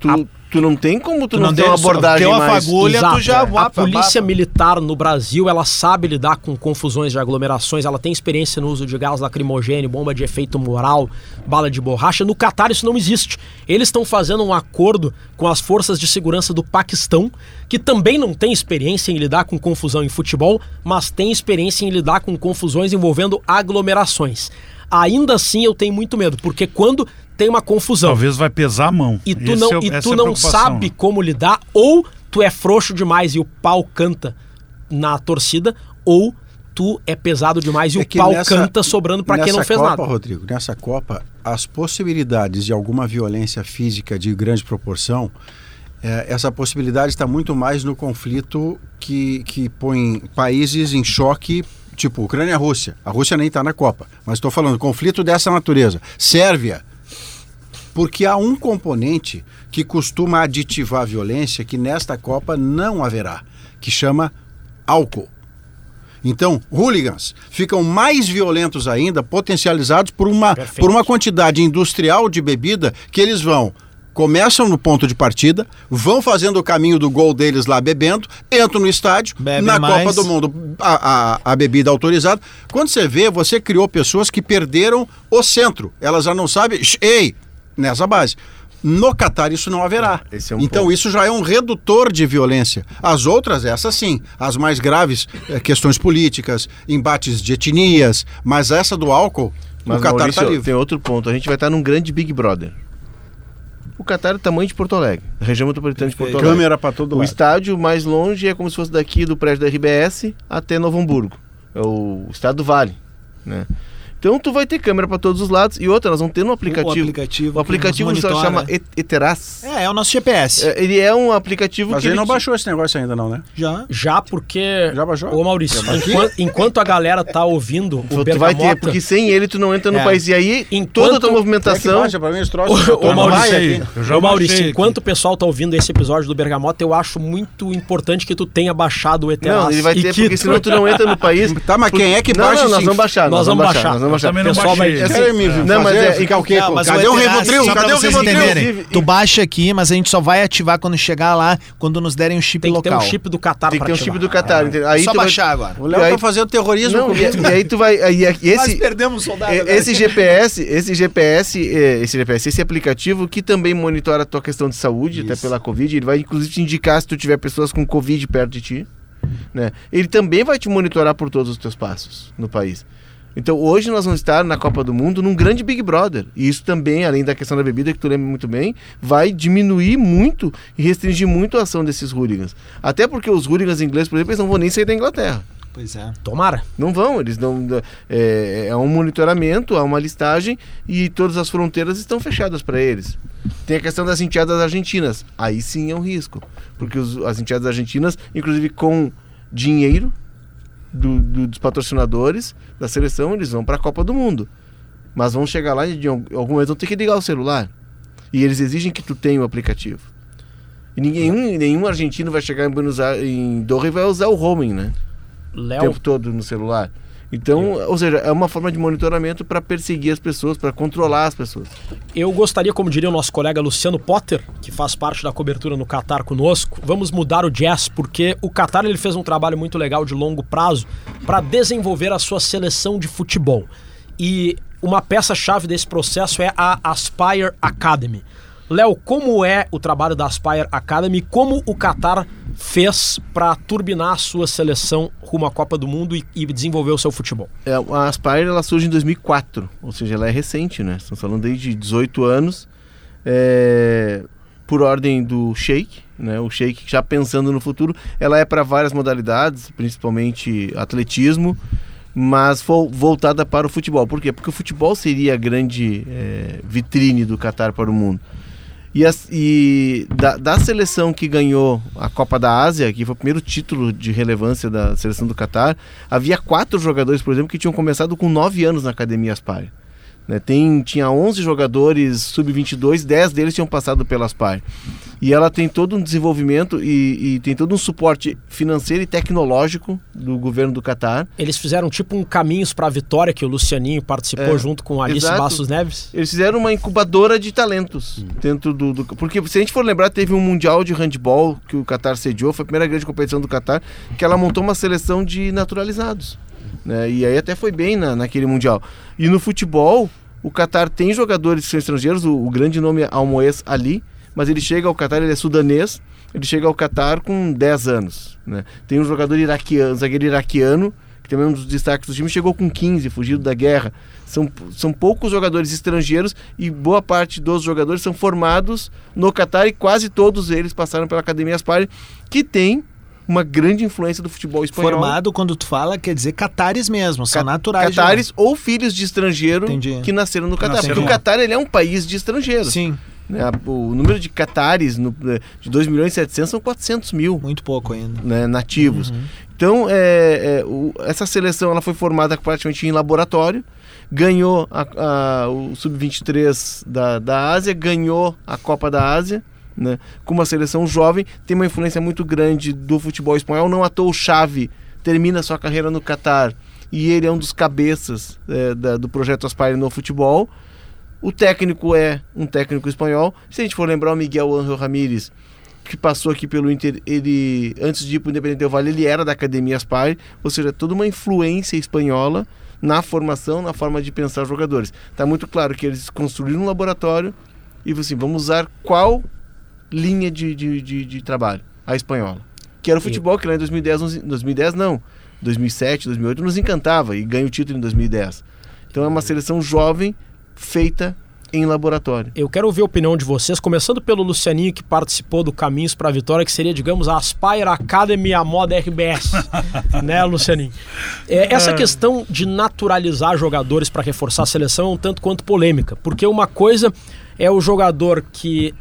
C: tu, a tu não tem como tu, tu não, não ter uma abordagem
E: deu a fagulha,
A: Exato,
E: tu já...
A: É. A polícia militar no Brasil, ela sabe lidar com confusões de aglomerações, ela tem experiência no uso de gás lacrimogêneo, bomba de efeito moral, bala de borracha. No Catar isso não existe. Eles estão fazendo um acordo com as forças de segurança do Paquistão, que também não tem experiência em lidar com confusão em futebol, mas tem experiência em lidar com confusões envolvendo aglomerações ainda assim eu tenho muito medo, porque quando tem uma confusão.
D: Talvez vai pesar a mão.
A: E tu não, é, e tu é não sabe como lidar, ou tu é frouxo demais e o pau canta na torcida, ou tu é pesado demais e é o pau nessa, canta sobrando para quem não fez
B: Copa,
A: nada.
B: Rodrigo, nessa Copa, as possibilidades de alguma violência física de grande proporção, é, essa possibilidade está muito mais no conflito que, que põe países em choque tipo Ucrânia e Rússia. A Rússia nem está na Copa, mas estou falando conflito dessa natureza. Sérvia, porque há um componente que costuma aditivar a violência que nesta Copa não haverá, que chama álcool. Então, hooligans ficam mais violentos ainda, potencializados por uma, por uma quantidade industrial de bebida que eles vão começam no ponto de partida, vão fazendo o caminho do gol deles lá bebendo, entram no estádio, Bebe na mais. Copa do Mundo, a, a, a, bebida autorizada. Quando você vê, você criou pessoas que perderam o centro. Elas já não sabem, ei, nessa base. No Catar isso não haverá. É um então ponto. isso já é um redutor de violência. As outras, essas sim, as mais graves, é, questões políticas, embates de etnias, mas essa do álcool, mas, o Catar está livre.
C: Tem outro ponto, a gente vai estar num grande Big Brother. O Qatar é do tamanho de Porto Alegre, região metropolitana de Porto Alegre.
B: Câmera para todo
C: lado. O estádio mais longe é como se fosse daqui do prédio da RBS até Novo Hamburgo. É o estado do Vale, né? Então tu vai ter câmera para todos os lados e outra, nós vamos ter no aplicativo. O
E: aplicativo,
C: o aplicativo se chama Eteras.
E: É, é o nosso GPS.
C: É, ele é um aplicativo
B: Mas
C: que
B: ele não baixou esse negócio ainda não, né?
A: Já. Já porque
B: Já baixou?
A: Ô Maurício, enquanto, enquanto, a galera tá ouvindo
C: o Tu vai ter, porque sem ele tu não entra no é. país e aí enquanto, toda a tua movimentação.
B: É para mim esse troço.
A: Ô, ô Maurício, ô, Maurício enquanto o pessoal tá ouvindo esse episódio do Bergamota, eu acho muito importante que tu tenha baixado o Eteras.
C: Não, ele vai ter porque senão tu não entra no país.
B: Tá, mas quem é que baixa?
C: Não, nós vamos baixar. Nós vamos baixar. Nós vamos baixar.
B: Assim, não,
C: mas é, ficar o quê?
E: Não, cadê o, o Rivotril? Cadê o Rivotril? Tu baixa aqui, mas a gente só vai ativar quando chegar lá, quando nos derem o chip
A: Tem
E: local. Tem
A: que ter um chip do Qatar
C: Tem que ter um chip do Qatar. É. Aí
E: só baixar agora.
B: O Léo vai fazer o terrorismo
C: não, e, aí tu vai... Aí, esse, Nós
E: perdemos soldado.
C: Esse GPS, esse GPS, esse GPS, esse aplicativo que também monitora a tua questão de saúde, até pela Covid, ele vai inclusive te indicar se tu tiver pessoas com Covid perto de ti. Né? Ele também vai te monitorar por todos os teus passos no país. Então hoje nós vamos estar na Copa do Mundo num grande Big Brother. E isso também, além da questão da bebida, que tu lembra muito bem, vai diminuir muito e restringir muito a ação desses hooligans. Até porque os hooligans ingleses, por exemplo, eles não vão nem sair da Inglaterra.
E: Pois é.
A: Tomara.
C: Não vão, eles não. É, é um monitoramento, há uma listagem e todas as fronteiras estão fechadas para eles. Tem a questão das enteadas argentinas. Aí sim é um risco. Porque os, as enteadas argentinas, inclusive com dinheiro, do, do, dos patrocinadores da seleção, eles vão para a Copa do Mundo. Mas vão chegar lá e de algum momento vão ter que ligar o celular. E eles exigem que tu tenha o aplicativo. E ninguém, nenhum argentino vai chegar em Buenos Aires, em Doha e vai usar o roaming, né? Léo... O tempo todo no celular. Então, ou seja, é uma forma de monitoramento para perseguir as pessoas, para controlar as pessoas.
A: Eu gostaria, como diria o nosso colega Luciano Potter, que faz parte da cobertura no Qatar conosco, vamos mudar o jazz, porque o Qatar ele fez um trabalho muito legal de longo prazo para desenvolver a sua seleção de futebol. E uma peça-chave desse processo é a Aspire Academy. Léo, como é o trabalho da Aspire Academy? Como o Qatar fez para turbinar a sua seleção rumo à Copa do Mundo e, e desenvolver o seu futebol?
C: É, a Aspire ela surge em 2004, ou seja, ela é recente, né? Estamos falando desde 18 anos, é, por ordem do Sheik, né? O Sheik já pensando no futuro, ela é para várias modalidades, principalmente atletismo, mas voltada para o futebol. Por quê? Porque o futebol seria a grande é, vitrine do Qatar para o mundo. E, as, e da, da, seleção que ganhou a Copa da Ásia, que foi o primeiro título de relevância da seleção do Catar, havia quatro jogadores, por exemplo, que tinham começado com nove anos na Academia Aspire. Né? Tem, tinha 11 jogadores sub-22, 10 deles tinham passado pelas PAI. E ela tem todo um desenvolvimento e, e, tem todo um suporte financeiro e tecnológico do governo do Catar.
A: Eles fizeram tipo um Caminhos para a Vitória, que o Lucianinho participou é, junto com Alice exato. Bastos Neves.
C: Eles fizeram uma incubadora de talentos hum. dentro do, do, Porque se a gente for lembrar, teve um Mundial de Handball que o Catar sediou, foi a primeira grande competição do Catar, que ela montou uma seleção de naturalizados. Né? E aí até foi bem na, naquele Mundial. E no futebol, o Qatar tem jogadores que são estrangeiros, o, o grande nome é Almoez Ali, mas ele chega ao Qatar, ele é sudanês, ele chega ao Qatar com 10 anos. Né? Tem um jogador iraquiano, zagueiro iraquiano, que também é um dos destaques do time, chegou com 15, fugido da guerra. São, são poucos jogadores estrangeiros e boa parte dos jogadores são formados no Qatar e quase todos eles passaram pela Academia Aspire, que tem uma grande influência do futebol espanhol.
E: Formado, quando tu fala, quer dizer catares mesmo, são Ca naturais.
C: Catares ou filhos de estrangeiro Entendi. que nasceram no Catar. Porque o Catar ele é um país de estrangeiros.
E: Sim.
C: Né? O número de catares no, de 2 milhões e 700 são 400 mil.
E: Muito pouco ainda.
C: Né, nativos. Uhum. Então, é, é, o, essa seleção ela foi formada praticamente em laboratório, ganhou a, a, o Sub-23 da, da Ásia, ganhou a Copa da Ásia, né, com uma seleção jovem, tem uma influência muito grande do futebol espanhol. Não à toa o Xavi termina sua carreira no Catar e ele é um dos cabeças é, da, do projeto Aspire no futebol. O técnico é um técnico espanhol. Se a gente for lembrar o Miguel Ángel Ramírez, que passou aqui pelo Inter, ele antes de ir para o Independente Del Valle, ele era da Academia Aspire, ou seja, toda uma influência espanhola na formação, na forma de pensar jogadores. Está muito claro que eles construíram um laboratório e assim, vamos usar qual linha de, de, de, de trabalho? A espanhola. Que era o futebol que lá em 2010, 2010 não, 2007, 2008 nos encantava e ganha o título em 2010. Então é uma seleção jovem feita em laboratório.
A: Eu quero ouvir a opinião de vocês, começando pelo Lucianinho, que participou do Caminhos para a Vitória, que seria, digamos, a Aspire Academy, a moda RBS. né, Lucianinho? É, essa é. questão de naturalizar jogadores para reforçar a seleção é um tanto quanto polêmica, porque uma coisa é o jogador que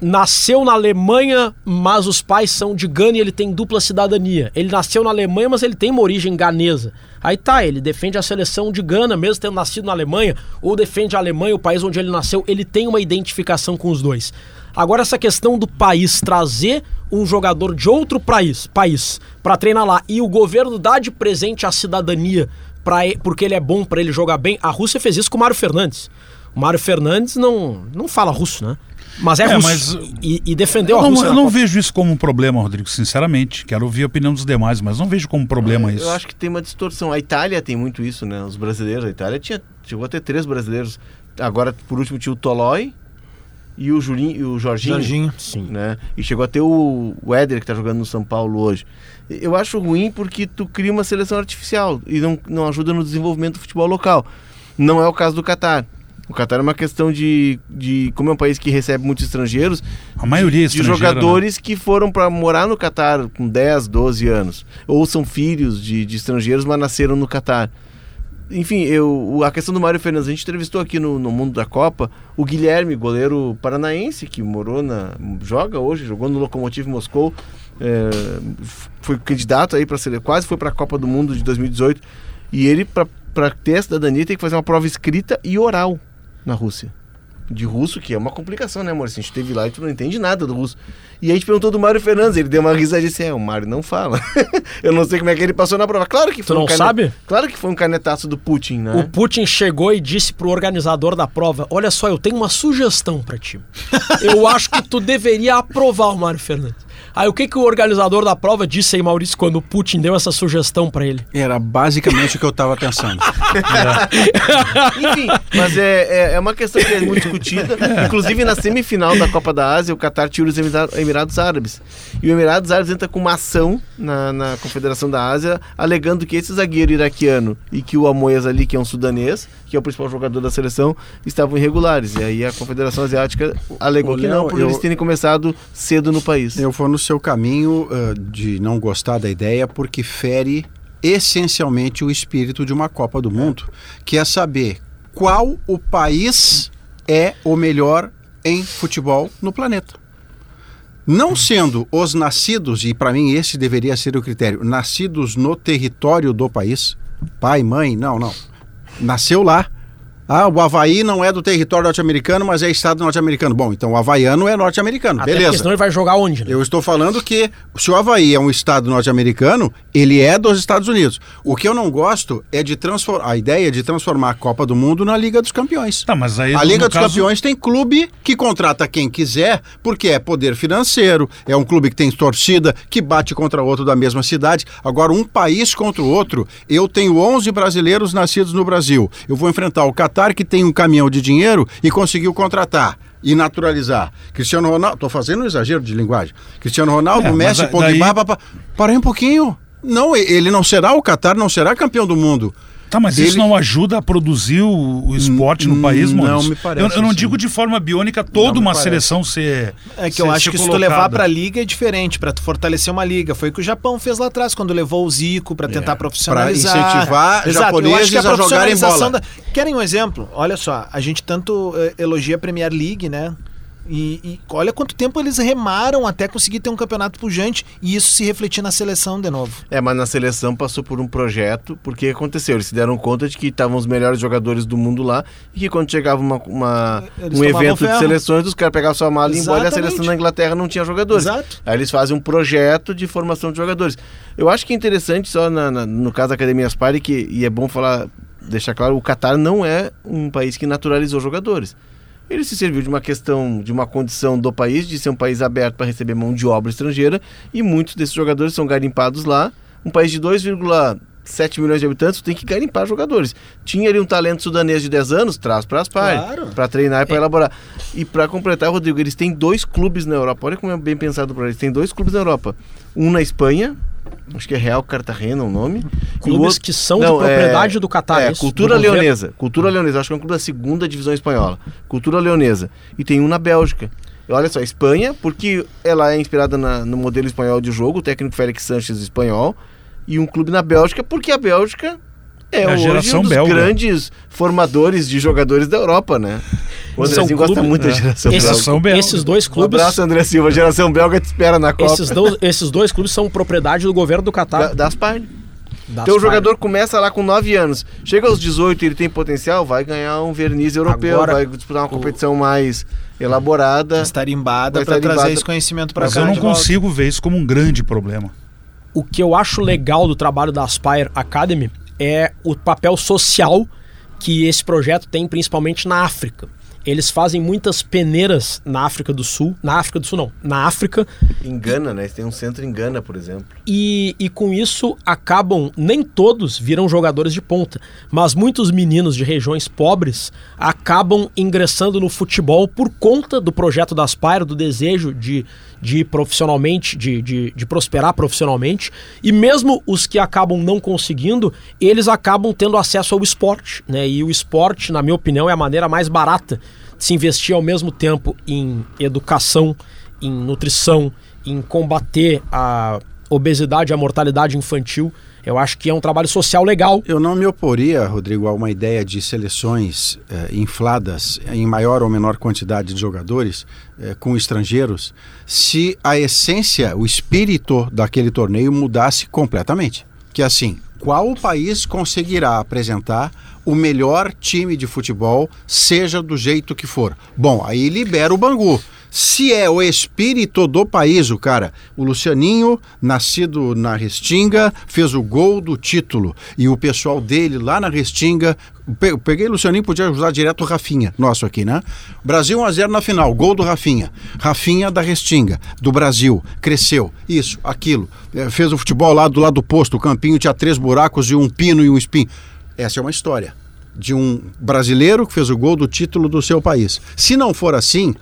A: nasceu na Alemanha, mas os pais são de Gana e ele tem dupla cidadania. Ele nasceu na Alemanha, mas ele tem uma origem ganesa. Aí tá, ele defende a seleção de Gana, mesmo tendo nascido na Alemanha, ou defende a Alemanha, o país onde ele nasceu, ele tem uma identificação com os dois. Agora, essa questão do país trazer um jogador de outro país, país para treinar lá e o governo dá de presente a cidadania pra, porque ele é bom para ele jogar bem, a Rússia fez isso com o Mário Fernandes. O Mário Fernandes não, não fala russo, né? Mas é, é russo. Mas... E, e defendeu
D: eu
A: a Rússia.
D: eu não vejo isso como um problema, Rodrigo, sinceramente. Quero ouvir a opinião dos demais, mas não vejo como um problema
C: eu,
D: isso.
C: Eu acho que tem uma distorção. A Itália tem muito isso, né? Os brasileiros. A Itália tinha, chegou a ter três brasileiros. Agora, por último, tinha o Tolói e o, Julinho, o Jorginho.
E: Jorginho.
C: Sim. Né? E chegou a ter o, o Éder, que está jogando no São Paulo hoje. Eu acho ruim porque tu cria uma seleção artificial e não, não ajuda no desenvolvimento do futebol local. Não é o caso do Catar. O Catar é uma questão de, de. Como é um país que recebe muitos estrangeiros.
D: A maioria
C: de, de jogadores né? que foram para morar no Catar com 10, 12 anos. Ou são filhos de, de estrangeiros, mas nasceram no Catar. Enfim, eu, a questão do Mário Fernandes, a gente entrevistou aqui no, no Mundo da Copa o Guilherme, goleiro paranaense, que morou na. joga hoje, jogou no Lokomotiv Moscou. É, foi candidato aí para ser quase foi para a Copa do Mundo de 2018 e ele para ter a cidadania tem que fazer uma prova escrita e oral na Rússia. De russo, que é uma complicação, né, amor? a gente esteve lá e tu não entende nada do russo. E a gente perguntou do Mário Fernandes, ele deu uma risada e disse: É, o Mário não fala. eu não sei como é que ele passou na prova. Claro que foi
A: tu um não sabe?
C: Claro que foi um canetaço do Putin, né?
A: O Putin chegou e disse pro organizador da prova: Olha só, eu tenho uma sugestão para ti. eu acho que tu deveria aprovar o Mário Fernandes. Aí o que, que o organizador da prova disse aí, Maurício, quando o Putin deu essa sugestão para ele?
B: Era basicamente o que eu estava pensando.
C: é. Enfim, mas é, é, é, uma questão que é muito discutida. Inclusive na semifinal da Copa da Ásia, o Qatar tira os Emirados Árabes. E o Emirados Árabes entra com uma ação na, na Confederação da Ásia, alegando que esse zagueiro iraquiano e que o Amoyas ali, que é um sudanês, que é o principal jogador da seleção, estavam irregulares. E aí a Confederação Asiática alegou que não, por eu, eles terem começado cedo no país.
B: Eu vou no seu caminho uh, de não gostar da ideia porque fere essencialmente o espírito de uma Copa do Mundo, que é saber qual o país é o melhor em futebol no planeta. Não sendo os nascidos, e para mim esse deveria ser o critério, nascidos no território do país, pai, mãe, não, não. Nasceu lá, ah, o Havaí não é do território norte-americano, mas é estado norte-americano. Bom, então o havaiano é norte-americano, beleza.
A: Senão ele vai jogar onde,
B: né? Eu estou falando que se o Havaí é um estado norte-americano, ele é dos Estados Unidos. O que eu não gosto é de transformar a ideia de transformar a Copa do Mundo na Liga dos Campeões.
D: Tá, mas aí,
B: a Liga dos caso... Campeões tem clube que contrata quem quiser, porque é poder financeiro, é um clube que tem torcida, que bate contra outro da mesma cidade. Agora, um país contra o outro, eu tenho 11 brasileiros nascidos no Brasil. Eu vou enfrentar o Catar Que tem um caminhão de dinheiro e conseguiu contratar e naturalizar. Cristiano Ronaldo, estou fazendo um exagero de linguagem. Cristiano Ronaldo, é, Messi, Pogba, daí... parei um pouquinho. Não, ele não será o Qatar, não será campeão do mundo.
D: Tá, mas ele... isso não ajuda a produzir o, o esporte no país, mano?
B: Não me parece.
D: Eu, eu não assim. digo de forma biônica toda uma parece. seleção ser.
E: É que
D: ser,
E: eu acho que colocada. se tu levar pra liga é diferente, para tu fortalecer uma liga. Foi o que o Japão fez lá atrás, quando levou o Zico para tentar é. profissionalizar.
B: Pra incentivar Exato, japoneses a, a jogarem bola. Da...
E: Querem um exemplo? Olha só, a gente tanto uh, elogia a Premier League, né? E, e, olha quanto tempo eles remaram até conseguir ter um campeonato pujante e isso se refletir na seleção de novo.
C: É, mas na seleção passou por um projeto, porque aconteceu, eles se deram conta de que estavam os melhores jogadores do mundo lá e que quando chegava uma, uma um evento ferro. de seleções, os caras pegavam sua mala e embora e a seleção da Inglaterra não tinha jogadores. Exato. Aí eles fazem um projeto de formação de jogadores. Eu acho que é interessante, só na, na, no caso da Academia Aspire, que, e é bom falar, deixar claro, o Qatar não é um país que naturalizou jogadores ele se serviu de uma questão, de uma condição do país, de ser um país aberto para receber mão de obra estrangeira, e muitos desses jogadores são garimpados lá. Um país de 2,7 milhões de habitantes tem que garimpar jogadores. Tinha ali um talento sudanês de 10 anos, traz para as claro. para treinar e para é. elaborar. E para completar, Rodrigo, eles têm dois clubes na Europa. Olha como é bem pensado para eles. Tem dois clubes na Europa. Um na Espanha, acho que é Real Cartagena o nome.
A: Clubes outro... que são Não, de propriedade é... do Catar.
C: É, Cultura Leonesa. Cultura Leonesa, acho que é um clube da segunda divisão espanhola. Cultura Leonesa. E tem um na Bélgica. Olha só, Espanha, porque ela é inspirada na, no modelo espanhol de jogo, o técnico Félix Sanches espanhol, e um clube na Bélgica, porque a Bélgica é, é hoje um dos belga. grandes formadores de jogadores da Europa, né? O Andrezinho gosta clube, muito é. da geração
A: esses, belga. Esses dois clubes...
C: Um abraço, André Silva. A geração belga te espera na Copa.
A: Esses, do, esses dois clubes são propriedade do governo do Catar.
C: Da, das Pine. Então o jogador começa lá com 9 anos, chega aos 18 e ele tem potencial, vai ganhar um verniz europeu, Agora, vai disputar uma competição o... mais elaborada.
E: Estarimbada para trazer esse conhecimento para cá.
D: Mas eu não consigo volta. ver isso como um grande problema.
A: O que eu acho legal do trabalho da Aspire Academy é o papel social que esse projeto tem principalmente na África. Eles fazem muitas peneiras na África do Sul. Na África do Sul, não. Na África.
C: Em Gana, né? Tem um centro em Gana, por exemplo.
A: E, e com isso acabam. Nem todos viram jogadores de ponta, mas muitos meninos de regiões pobres acabam ingressando no futebol por conta do projeto da Aspire, do desejo de, de ir profissionalmente, de, de, de prosperar profissionalmente. E mesmo os que acabam não conseguindo, eles acabam tendo acesso ao esporte. Né? E o esporte, na minha opinião, é a maneira mais barata se investir ao mesmo tempo em educação, em nutrição, em combater a obesidade a mortalidade infantil. Eu acho que é um trabalho social legal.
B: Eu não me oporia, Rodrigo, a uma ideia de seleções eh, infladas em maior ou menor quantidade de jogadores eh, com estrangeiros, se a essência, o espírito daquele torneio mudasse completamente. Que assim, qual país conseguirá apresentar o melhor time de futebol, seja do jeito que for. Bom, aí libera o Bangu. Se é o espírito do país, o cara, o Lucianinho, nascido na Restinga, fez o gol do título. E o pessoal dele lá na Restinga. Peguei o Lucianinho, podia usar direto o Rafinha, nosso aqui, né? Brasil 1x0 na final, gol do Rafinha. Rafinha da Restinga, do Brasil, cresceu. Isso, aquilo. É, fez o futebol lá do lado do posto, o campinho tinha três buracos e um pino e um espinho. Essa é uma história de um brasileiro que fez o gol do título do seu país. Se não for assim,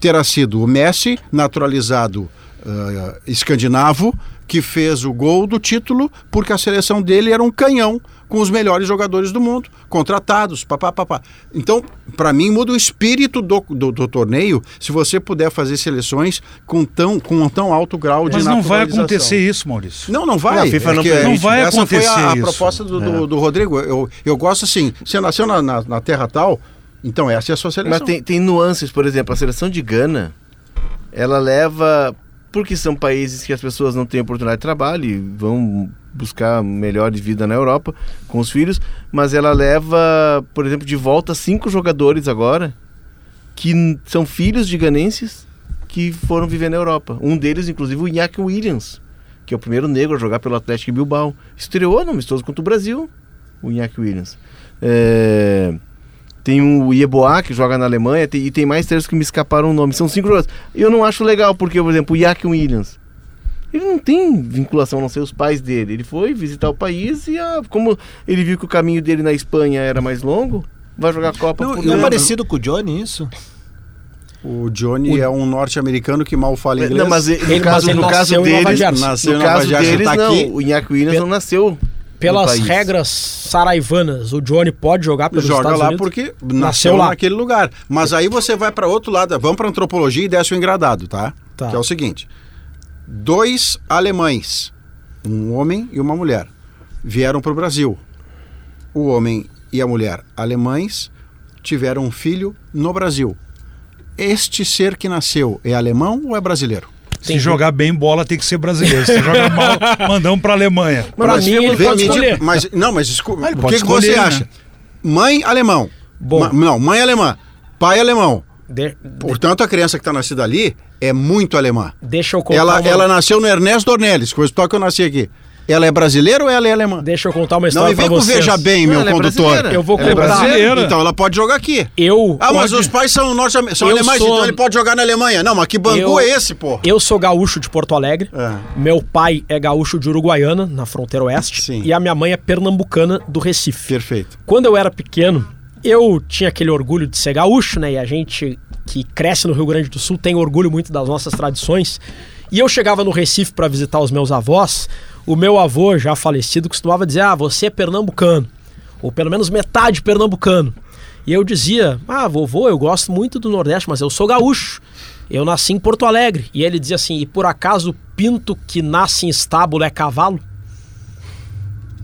B: terá sido o Messi, naturalizado uh, escandinavo, que fez o gol do título porque a seleção dele era um canhão com os melhores jogadores do mundo, contratados, papá, papá. Então, para mim, muda o espírito do, do, do, torneio se você puder fazer seleções com tão, com um tão alto grau
D: de
B: Mas
D: não vai acontecer isso, Maurício.
B: Não, não vai.
D: FIFA é não, não vai essa acontecer
B: Essa
D: foi a,
B: a proposta do, do, é. do, Rodrigo. Eu, eu gosto assim, você nasceu na, na, na terra tal, então essa é a sua seleção.
C: Mas tem, tem nuances, por exemplo, a seleção de Gana, ela leva porque são países que as pessoas não têm oportunidade de trabalho e vão buscar melhor de vida na Europa com os filhos, mas ela leva, por exemplo, de volta cinco jogadores agora que são filhos de ganenses que foram viver na Europa. Um deles, inclusive, o Iñaki Williams, que é o primeiro negro a jogar pelo Atlético Bilbao. Estreou no amistoso contra o Brasil, o Iñaki Williams. É... Tem o Ieboa, que joga na Alemanha, tem, e tem mais três que me escaparam o nome. São cinco jogadores. Eu não acho legal, porque, por exemplo, o Jack Williams, ele não tem vinculação, a não ser os pais dele. Ele foi visitar o país e, ah, como ele viu que o caminho dele na Espanha era mais longo, vai jogar a Copa.
E: Não, é parecido com o Johnny, isso?
B: O Johnny o... é um norte-americano que mal fala inglês.
C: Não, mas no ele, caso, mas no caso deles, nasceu no caso deles, tá não. Aqui. O Iñaki Williams não nasceu
A: pelas regras saraivanas, o Johnny pode jogar pelos
B: Joga
A: Estados
B: lá
A: Unidos?
B: porque nasceu lá. naquele lugar. Mas aí você vai para outro lado, vamos para antropologia e desce o engradado, tá? tá? Que é o seguinte: dois alemães, um homem e uma mulher, vieram para o Brasil. O homem e a mulher alemães tiveram um filho no Brasil. este ser que nasceu é alemão ou é brasileiro?
D: Se jogar bem bola, tem que ser brasileiro. Se jogar mal, mandamos para Alemanha.
A: Para mim, ele pode escolher.
B: Mas, não, mas desculpa, o que, que você né? acha? Mãe alemão. Bom. Ma, não, mãe alemã. Pai alemão. De, Portanto, a criança que está nascida ali é muito alemã.
A: Deixa eu contar.
B: Ela, uma... ela nasceu no Ernesto Dornelles, que foi o hospital que eu nasci aqui. Ela é brasileira ou ela é alemã?
A: Deixa eu contar uma história
B: Não, e vem com Veja Bem, meu
A: é
B: condutor.
A: É eu vou contar.
B: É então ela pode jogar aqui.
A: Eu.
B: Ah, mas os pais são, norte são alemães, sou... então ele pode jogar na Alemanha. Não, mas que bangu eu... é esse, pô?
A: Eu sou gaúcho de Porto Alegre. É. Meu pai é gaúcho de Uruguaiana, na fronteira oeste. Sim. E a minha mãe é pernambucana do Recife.
B: Perfeito.
A: Quando eu era pequeno, eu tinha aquele orgulho de ser gaúcho, né? E a gente que cresce no Rio Grande do Sul tem orgulho muito das nossas tradições. E eu chegava no Recife para visitar os meus avós. O meu avô, já falecido, costumava dizer: Ah, você é pernambucano. Ou pelo menos metade pernambucano. E eu dizia: Ah, vovô, eu gosto muito do Nordeste, mas eu sou gaúcho. Eu nasci em Porto Alegre. E ele dizia assim: E por acaso o pinto que nasce em estábulo é cavalo?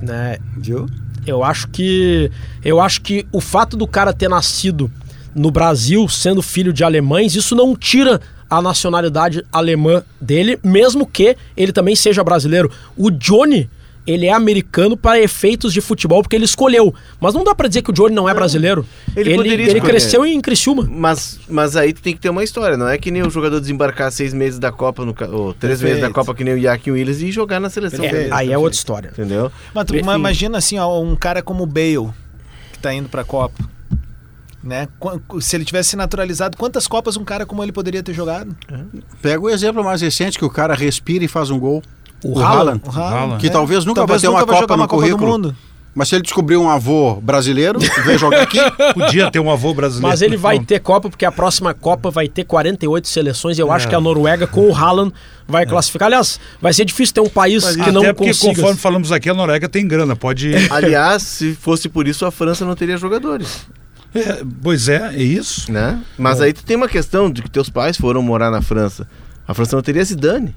A: Né?
B: Viu?
A: Eu acho que eu acho que o fato do cara ter nascido no Brasil, sendo filho de alemães, isso não tira a nacionalidade alemã dele, mesmo que ele também seja brasileiro. O Johnny, ele é americano para efeitos de futebol porque ele escolheu. Mas não dá para dizer que o Johnny não é brasileiro. Ele, ele, ele cresceu em Criciúma.
C: Mas, mas aí tem que ter uma história, não é que nem o jogador desembarcar seis meses da Copa, no, ou três Perfeito. meses da Copa, que nem o Joaquim Willis, e jogar na seleção.
A: É, aí é outra história.
C: Entendeu?
E: Mas tu, imagina assim, ó, um cara como o Bale, que tá indo pra Copa. Né? Se ele tivesse naturalizado, quantas Copas um cara como ele poderia ter jogado?
B: Pega o exemplo mais recente que o cara respira e faz um gol.
A: O, o Haaland,
B: que é. talvez nunca talvez vai ter nunca uma Copa no uma currículo. Mas se ele descobrir um avô brasileiro, vem jogar aqui.
D: Podia ter um avô brasileiro.
A: Mas ele vai ter Copa, porque a próxima Copa vai ter 48 seleções. E eu é. acho que a Noruega, com o Haaland, vai é. classificar. Aliás, vai ser difícil ter um país Mas, que não até porque, consiga.
D: conforme falamos aqui, a Noruega tem grana. Pode.
C: Aliás, se fosse por isso, a França não teria jogadores.
D: É, pois é, é isso.
C: Né? Mas é. aí tu tem uma questão de que teus pais foram morar na França. A França não teria Zidane.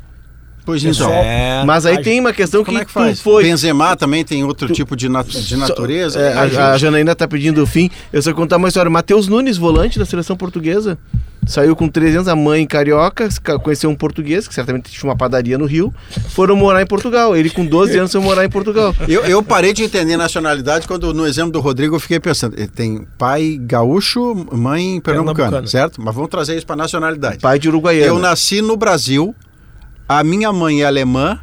B: Pois então.
C: É, mas aí tem uma questão que, é
B: que faz? foi. Benzema também tem outro tu, tipo de, nat de natureza.
C: É, a, a Janaína tá pedindo o fim. Eu só contar uma história. Matheus Nunes, volante da seleção portuguesa, saiu com 300 a mãe carioca, conheceu um português, que certamente tinha uma padaria no Rio, foram morar em Portugal. Ele com 12 anos foi morar em Portugal.
B: Eu, eu parei de entender nacionalidade quando no exemplo do Rodrigo eu fiquei pensando, ele tem pai gaúcho, mãe pernambucana, certo? Mas vamos trazer isso para nacionalidade.
C: Pai de uruguaiano.
B: Eu nasci no Brasil, a minha mãe é alemã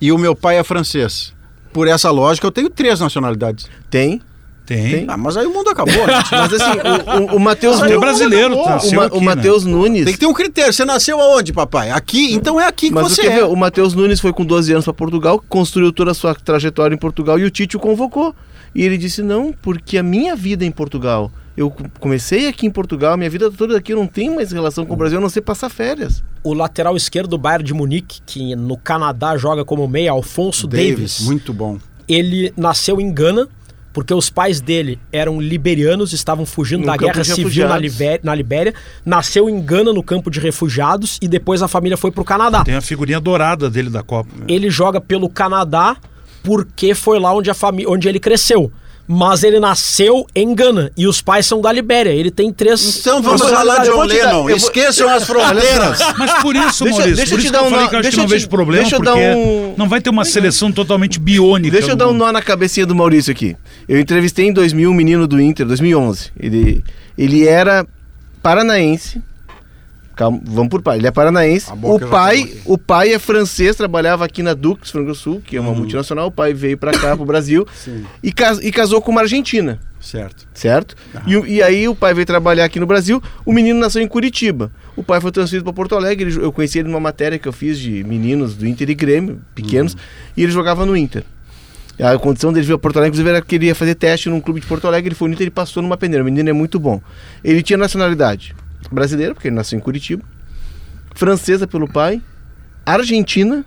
B: e o meu pai é francês. Por essa lógica, eu tenho três nacionalidades.
C: Tem.
B: Tem. Tem. Ah, mas aí o mundo acabou, gente.
C: Mas assim, o, o, o Matheus
D: Nunes. é brasileiro, tá?
C: O, Ma, o Matheus né? Nunes.
B: Tem que ter um critério. Você nasceu aonde, papai? Aqui? Então é aqui que mas você é. Ver,
C: o Matheus Nunes foi com 12 anos para Portugal, construiu toda a sua trajetória em Portugal e o Tite o convocou. E ele disse: não, porque a minha vida é em Portugal. Eu comecei aqui em Portugal, minha vida toda aqui, eu não tenho mais relação com o Brasil, eu não sei passar férias.
A: O lateral esquerdo do Bayern de Munique, que no Canadá joga como meia, Alfonso Davis, Davis
B: muito bom.
A: Ele nasceu em Gana, porque os pais dele eram liberianos, estavam fugindo no da guerra civil na Libéria, na Libéria, nasceu em Gana no campo de refugiados e depois a família foi para o Canadá.
D: Tem a figurinha dourada dele da Copa.
A: Ele joga pelo Canadá porque foi lá onde, a onde ele cresceu mas ele nasceu em Gana e os pais são da Libéria. Ele tem três.
B: Então vamos falar de John Lennon. Esqueçam as fronteiras.
D: Mas por isso, deixa, Maurício, deixa por isso que eu falei que eu acho que não vejo problema, deixa porque um... não vai ter uma seleção totalmente biônica.
C: Deixa eu dar um nó na cabecinha do Maurício aqui. Eu entrevistei em 2000 um menino do Inter, 2011. Ele, ele era paranaense Calma, vamos por pai. Ele é paranaense. O pai, o pai é francês, trabalhava aqui na Dux, Frango Sul, que é uma uhum. multinacional. O pai veio para cá, pro Brasil, e, cas e casou com uma argentina.
B: Certo.
C: Certo? E, e, aí o pai veio trabalhar aqui no Brasil. O menino nasceu em Curitiba. O pai foi transferido para Porto Alegre. eu conheci ele numa matéria que eu fiz de meninos do Inter e Grêmio, pequenos, uhum. e ele jogava no Inter. A condição dele vir a Porto Alegre, inclusive, era que ele ia fazer teste num clube de Porto Alegre. Ele foi no Inter e passou numa peneira. O menino é muito bom. Ele tinha nacionalidade brasileira, porque ele nasceu em Curitiba, francesa pelo pai, argentina,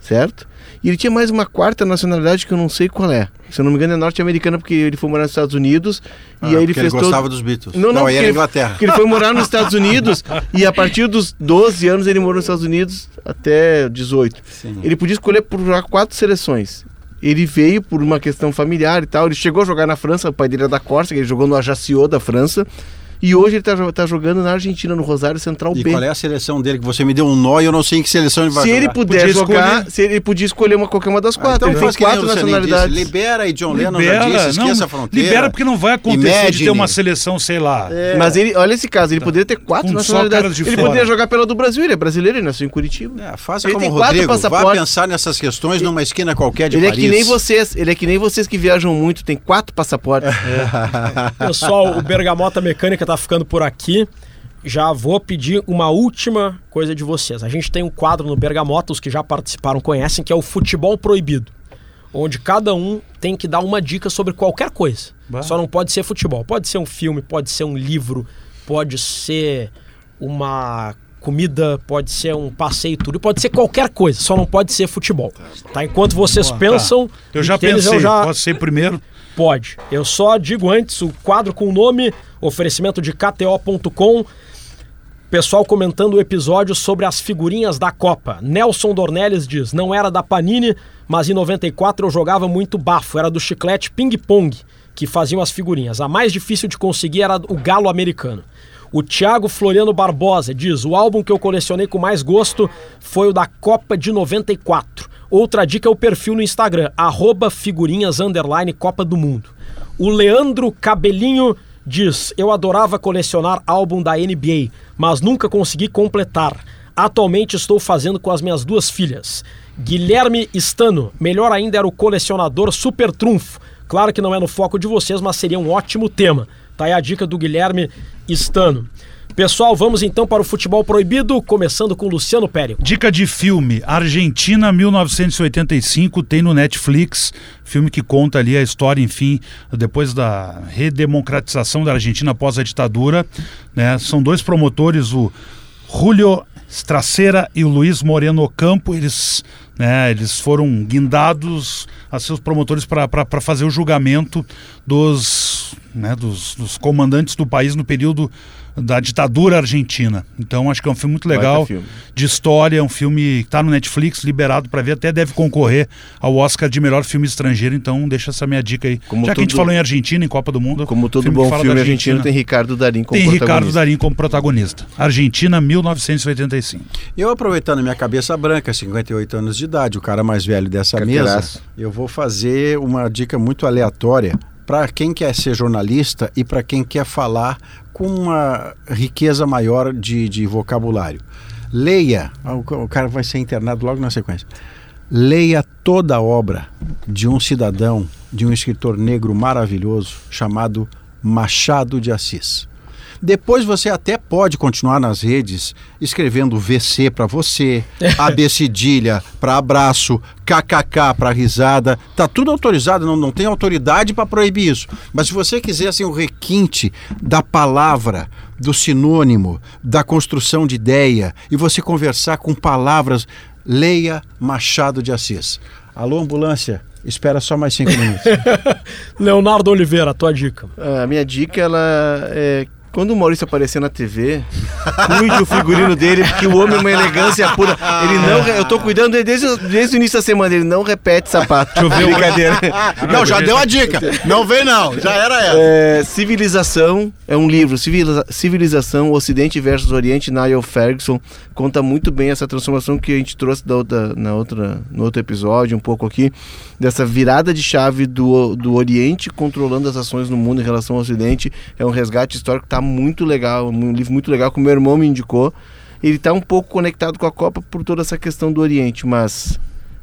C: certo? E ele tinha mais uma quarta nacionalidade que eu não sei qual é. Se eu não me engano, é norte-americana, porque ele foi morar nos Estados Unidos ah, e aí ele fez.
B: Ele gostava todo... dos Beatles.
C: Não, não, não era Inglaterra. Porque ele foi morar nos Estados Unidos e a partir dos 12 anos ele morou nos Estados Unidos até 18. Sim. Ele podia escolher por quatro seleções. Ele veio por uma questão familiar e tal. Ele chegou a jogar na França, o pai dele era da Córcega, ele jogou no Ajaccio da França E hoje ele tá, tá jogando na Argentina, no Rosário Central
B: e
C: B.
B: E qual é a seleção dele? Que você me deu um nó e eu não sei em que seleção ele vai
C: se
B: jogar.
C: Ele puder podia jogar, escolher... se ele podia escolher uma, qualquer uma das ah, quatro. Ah, então ele tem quatro nacionalidades.
B: Disse, libera e John Lennon libera, já disse, esqueça não, a fronteira.
D: Libera porque não vai acontecer Imagine. de ter uma seleção, sei lá.
C: É. Mas ele, olha esse caso, ele tá. poderia ter quatro nacionalidades. Ele fora. poderia jogar pela do Brasil, ele é brasileiro, ele nasceu em Curitiba.
B: É, faça ele como o Rodrigo, vá pensar nessas questões numa esquina qualquer de
C: ele
B: Paris.
C: é que nem vocês, ele é que nem vocês que viajam muito, tem quatro passaportes.
A: Pessoal, o Bergamota Mecânica tá ficando por aqui já vou pedir uma última coisa de vocês. A gente tem um quadro no Bergamota, os que já participaram conhecem, que é o Futebol Proibido. Onde cada um tem que dar uma dica sobre qualquer coisa. Bah. Só não pode ser futebol. Pode ser um filme, pode ser um livro, pode ser uma comida, pode ser um passeio tudo, pode ser qualquer coisa, só não pode ser futebol. Tá? Enquanto vocês Boa, pensam. Tá.
D: Eu já pensei, eu já... posso ser primeiro?
A: Pode. Eu só digo antes o quadro com o nome, oferecimento de KTO.com. Pessoal comentando o episódio sobre as figurinhas da Copa. Nelson Dornelles diz: não era da Panini, mas em 94 eu jogava muito bafo, era do chiclete Ping Pong, que faziam as figurinhas. A mais difícil de conseguir era o Galo Americano. O Thiago Floriano Barbosa diz: o álbum que eu colecionei com mais gosto foi o da Copa de 94. Outra dica é o perfil no Instagram, figurinhas Copa do Mundo. O Leandro Cabelinho diz: Eu adorava colecionar álbum da NBA, mas nunca consegui completar. Atualmente estou fazendo com as minhas duas filhas. Guilherme Stano, melhor ainda era o colecionador Super Trunfo. Claro que não é no foco de vocês, mas seria um ótimo tema. Tá aí a dica do Guilherme Stano. Pessoal, vamos então para o futebol proibido, começando com Luciano Pério.
D: Dica de filme: Argentina 1985, tem no Netflix. Filme que conta ali a história, enfim, depois da redemocratização da Argentina após a ditadura. Né? São dois promotores, o Julio Stracera e o Luiz Moreno Campo. Eles, né, eles foram guindados a seus promotores para fazer o julgamento dos, né, dos, dos comandantes do país no período da ditadura argentina. Então acho que é um filme muito legal, filme. de história, é um filme que está no Netflix, liberado para ver, até deve concorrer ao Oscar de melhor filme estrangeiro, então deixa essa minha dica aí. Como Já que a gente falou em Argentina, em Copa do Mundo.
C: Como todo filme bom filme argentino tem Ricardo Darim como
D: tem protagonista. Tem Ricardo Darim como protagonista. Argentina, 1985.
B: Eu aproveitando minha cabeça branca, 58 anos de idade, o cara mais velho dessa Carteiraço. mesa, eu vou fazer uma dica muito aleatória para quem quer ser jornalista e para quem quer falar com uma riqueza maior de, de vocabulário. Leia, o cara vai ser internado logo na sequência. Leia toda a obra de um cidadão, de um escritor negro maravilhoso chamado Machado de Assis. Depois você até pode continuar nas redes escrevendo VC para você, AB cedilha para abraço, KKK para risada. Tá tudo autorizado, não, não tem autoridade para proibir isso. Mas se você quiser assim, o requinte da palavra, do sinônimo, da construção de ideia e você conversar com palavras, leia Machado de Assis. Alô, ambulância, espera só mais cinco minutos.
A: Leonardo Oliveira, tua dica.
C: A minha dica ela é quando o Maurício aparecer na TV, cuide o figurino dele, porque o homem é uma elegância pura. Ele não. Eu tô cuidando dele desde, desde o início da semana, ele não repete sapato. Deixa eu ver Brincadeira.
B: Não, já deu a dica. Não vem, não. Já era essa.
C: É, Civilização é um livro. Civiliza, Civilização, Ocidente versus Oriente, Niall Ferguson. Conta muito bem essa transformação que a gente trouxe da outra, na outra, no outro episódio, um pouco aqui. Dessa virada de chave do, do Oriente controlando as ações no mundo em relação ao Ocidente. É um resgate histórico que tá muito legal, um livro muito legal que o meu irmão me indicou. Ele está um pouco conectado com a Copa por toda essa questão do Oriente, mas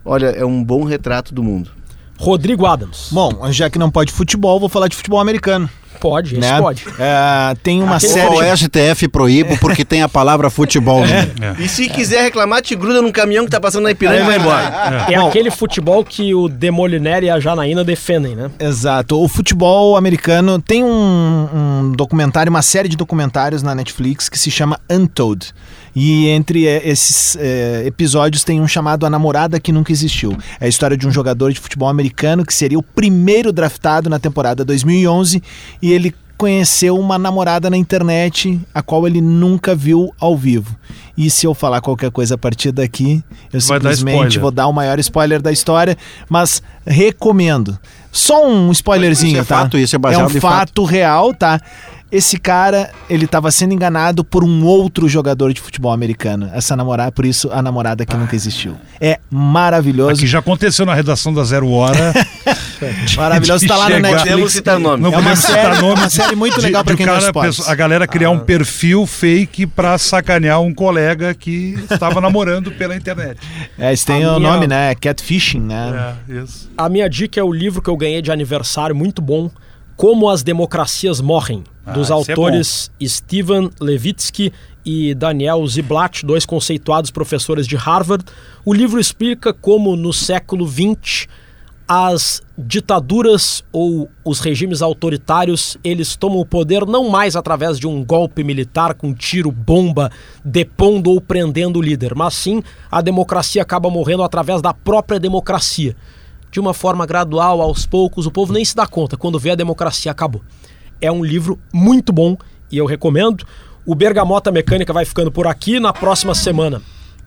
C: olha, é um bom retrato do mundo.
A: Rodrigo Adams.
E: Bom, já que não pode futebol, vou falar de futebol americano.
A: Pode, né? pode.
E: É, tem uma Aquele série.
B: O STF proíbe porque tem a palavra futebol. É.
C: É. E se quiser reclamar, te gruda num caminhão que tá passando na Ipiranga e vai embora.
A: É, Bom, aquele futebol que o Demoliner e a Janaína defendem, né?
E: Exato. O futebol americano tem um, um documentário, uma série de documentários na Netflix que se chama Untold. E entre é, esses é, episódios tem um chamado A Namorada que Nunca Existiu. É a história de um jogador de futebol americano que seria o primeiro draftado na temporada 2011 e ele conheceu uma namorada na internet a qual ele nunca viu ao vivo. E se eu falar qualquer coisa a partir daqui, eu Vai simplesmente dar vou dar o maior spoiler da história, mas recomendo. Só um spoilerzinho, isso é
B: tá? Fato, isso é baseado
E: é um fato, fato real, tá? Esse cara, ele estava sendo enganado por um outro jogador de futebol americano. Essa namorada, por isso a namorada que ah. nunca existiu. É maravilhoso.
D: Aqui já aconteceu na redação da Zero Hora.
E: maravilhoso, está lá no Netflix.
C: citar nome.
E: Não é uma série, nome. uma série muito legal para quem cara,
D: A galera criar ah. um perfil fake para sacanear um colega que estava namorando pela internet.
E: É, isso tem a o minha... nome, né? Catfishing, né?
A: É, isso. A minha dica é o livro que eu ganhei de aniversário, muito bom. Como as Democracias Morrem, ah, dos é autores é Steven Levitsky e Daniel Ziblatt, dois conceituados professores de Harvard. O livro explica como no século XX as ditaduras ou os regimes autoritários, eles tomam o poder não mais através de um golpe militar com tiro, bomba, depondo ou prendendo o líder, mas sim a democracia acaba morrendo através da própria democracia de uma forma gradual, aos poucos, o povo nem se dá conta, quando vê a democracia acabou. É um livro muito bom e eu recomendo. O Bergamota Mecânica vai ficando por aqui. Na próxima semana,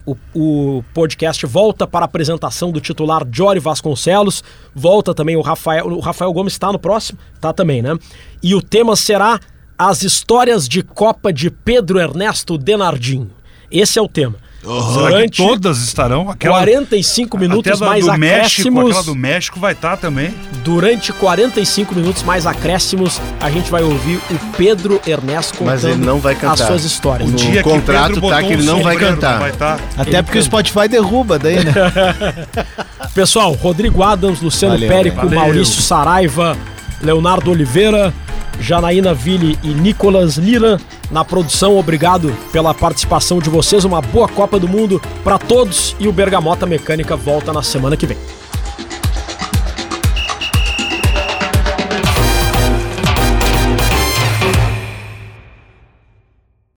A: o, o podcast volta para a apresentação do titular Jory Vasconcelos. Volta também o Rafael. O Rafael Gomes está no próximo? Tá também, né? E o tema será as histórias de Copa de Pedro Ernesto Denardim. Esse é o tema.
D: Uhum. Durante todas estarão.
A: Aquela, 45 minutos mais do acréscimos. México,
D: aquela do México vai estar tá também.
A: Durante 45 minutos mais acréscimos, a gente vai ouvir o Pedro Ernesto contando
C: Mas ele não vai cantar.
A: as suas histórias.
C: O dia no contrato tá que ele não vai cantar. Vai
E: tá. Até ele porque canta. o Spotify derruba daí, né?
A: Pessoal, Rodrigo Adams, Luciano Valeu, Périco, Valeu. Maurício Saraiva, Leonardo Oliveira, Janaína Ville e Nicolas Lira na produção. Obrigado pela participação de vocês. Uma boa Copa do Mundo para todos e o Bergamota Mecânica volta na semana que vem.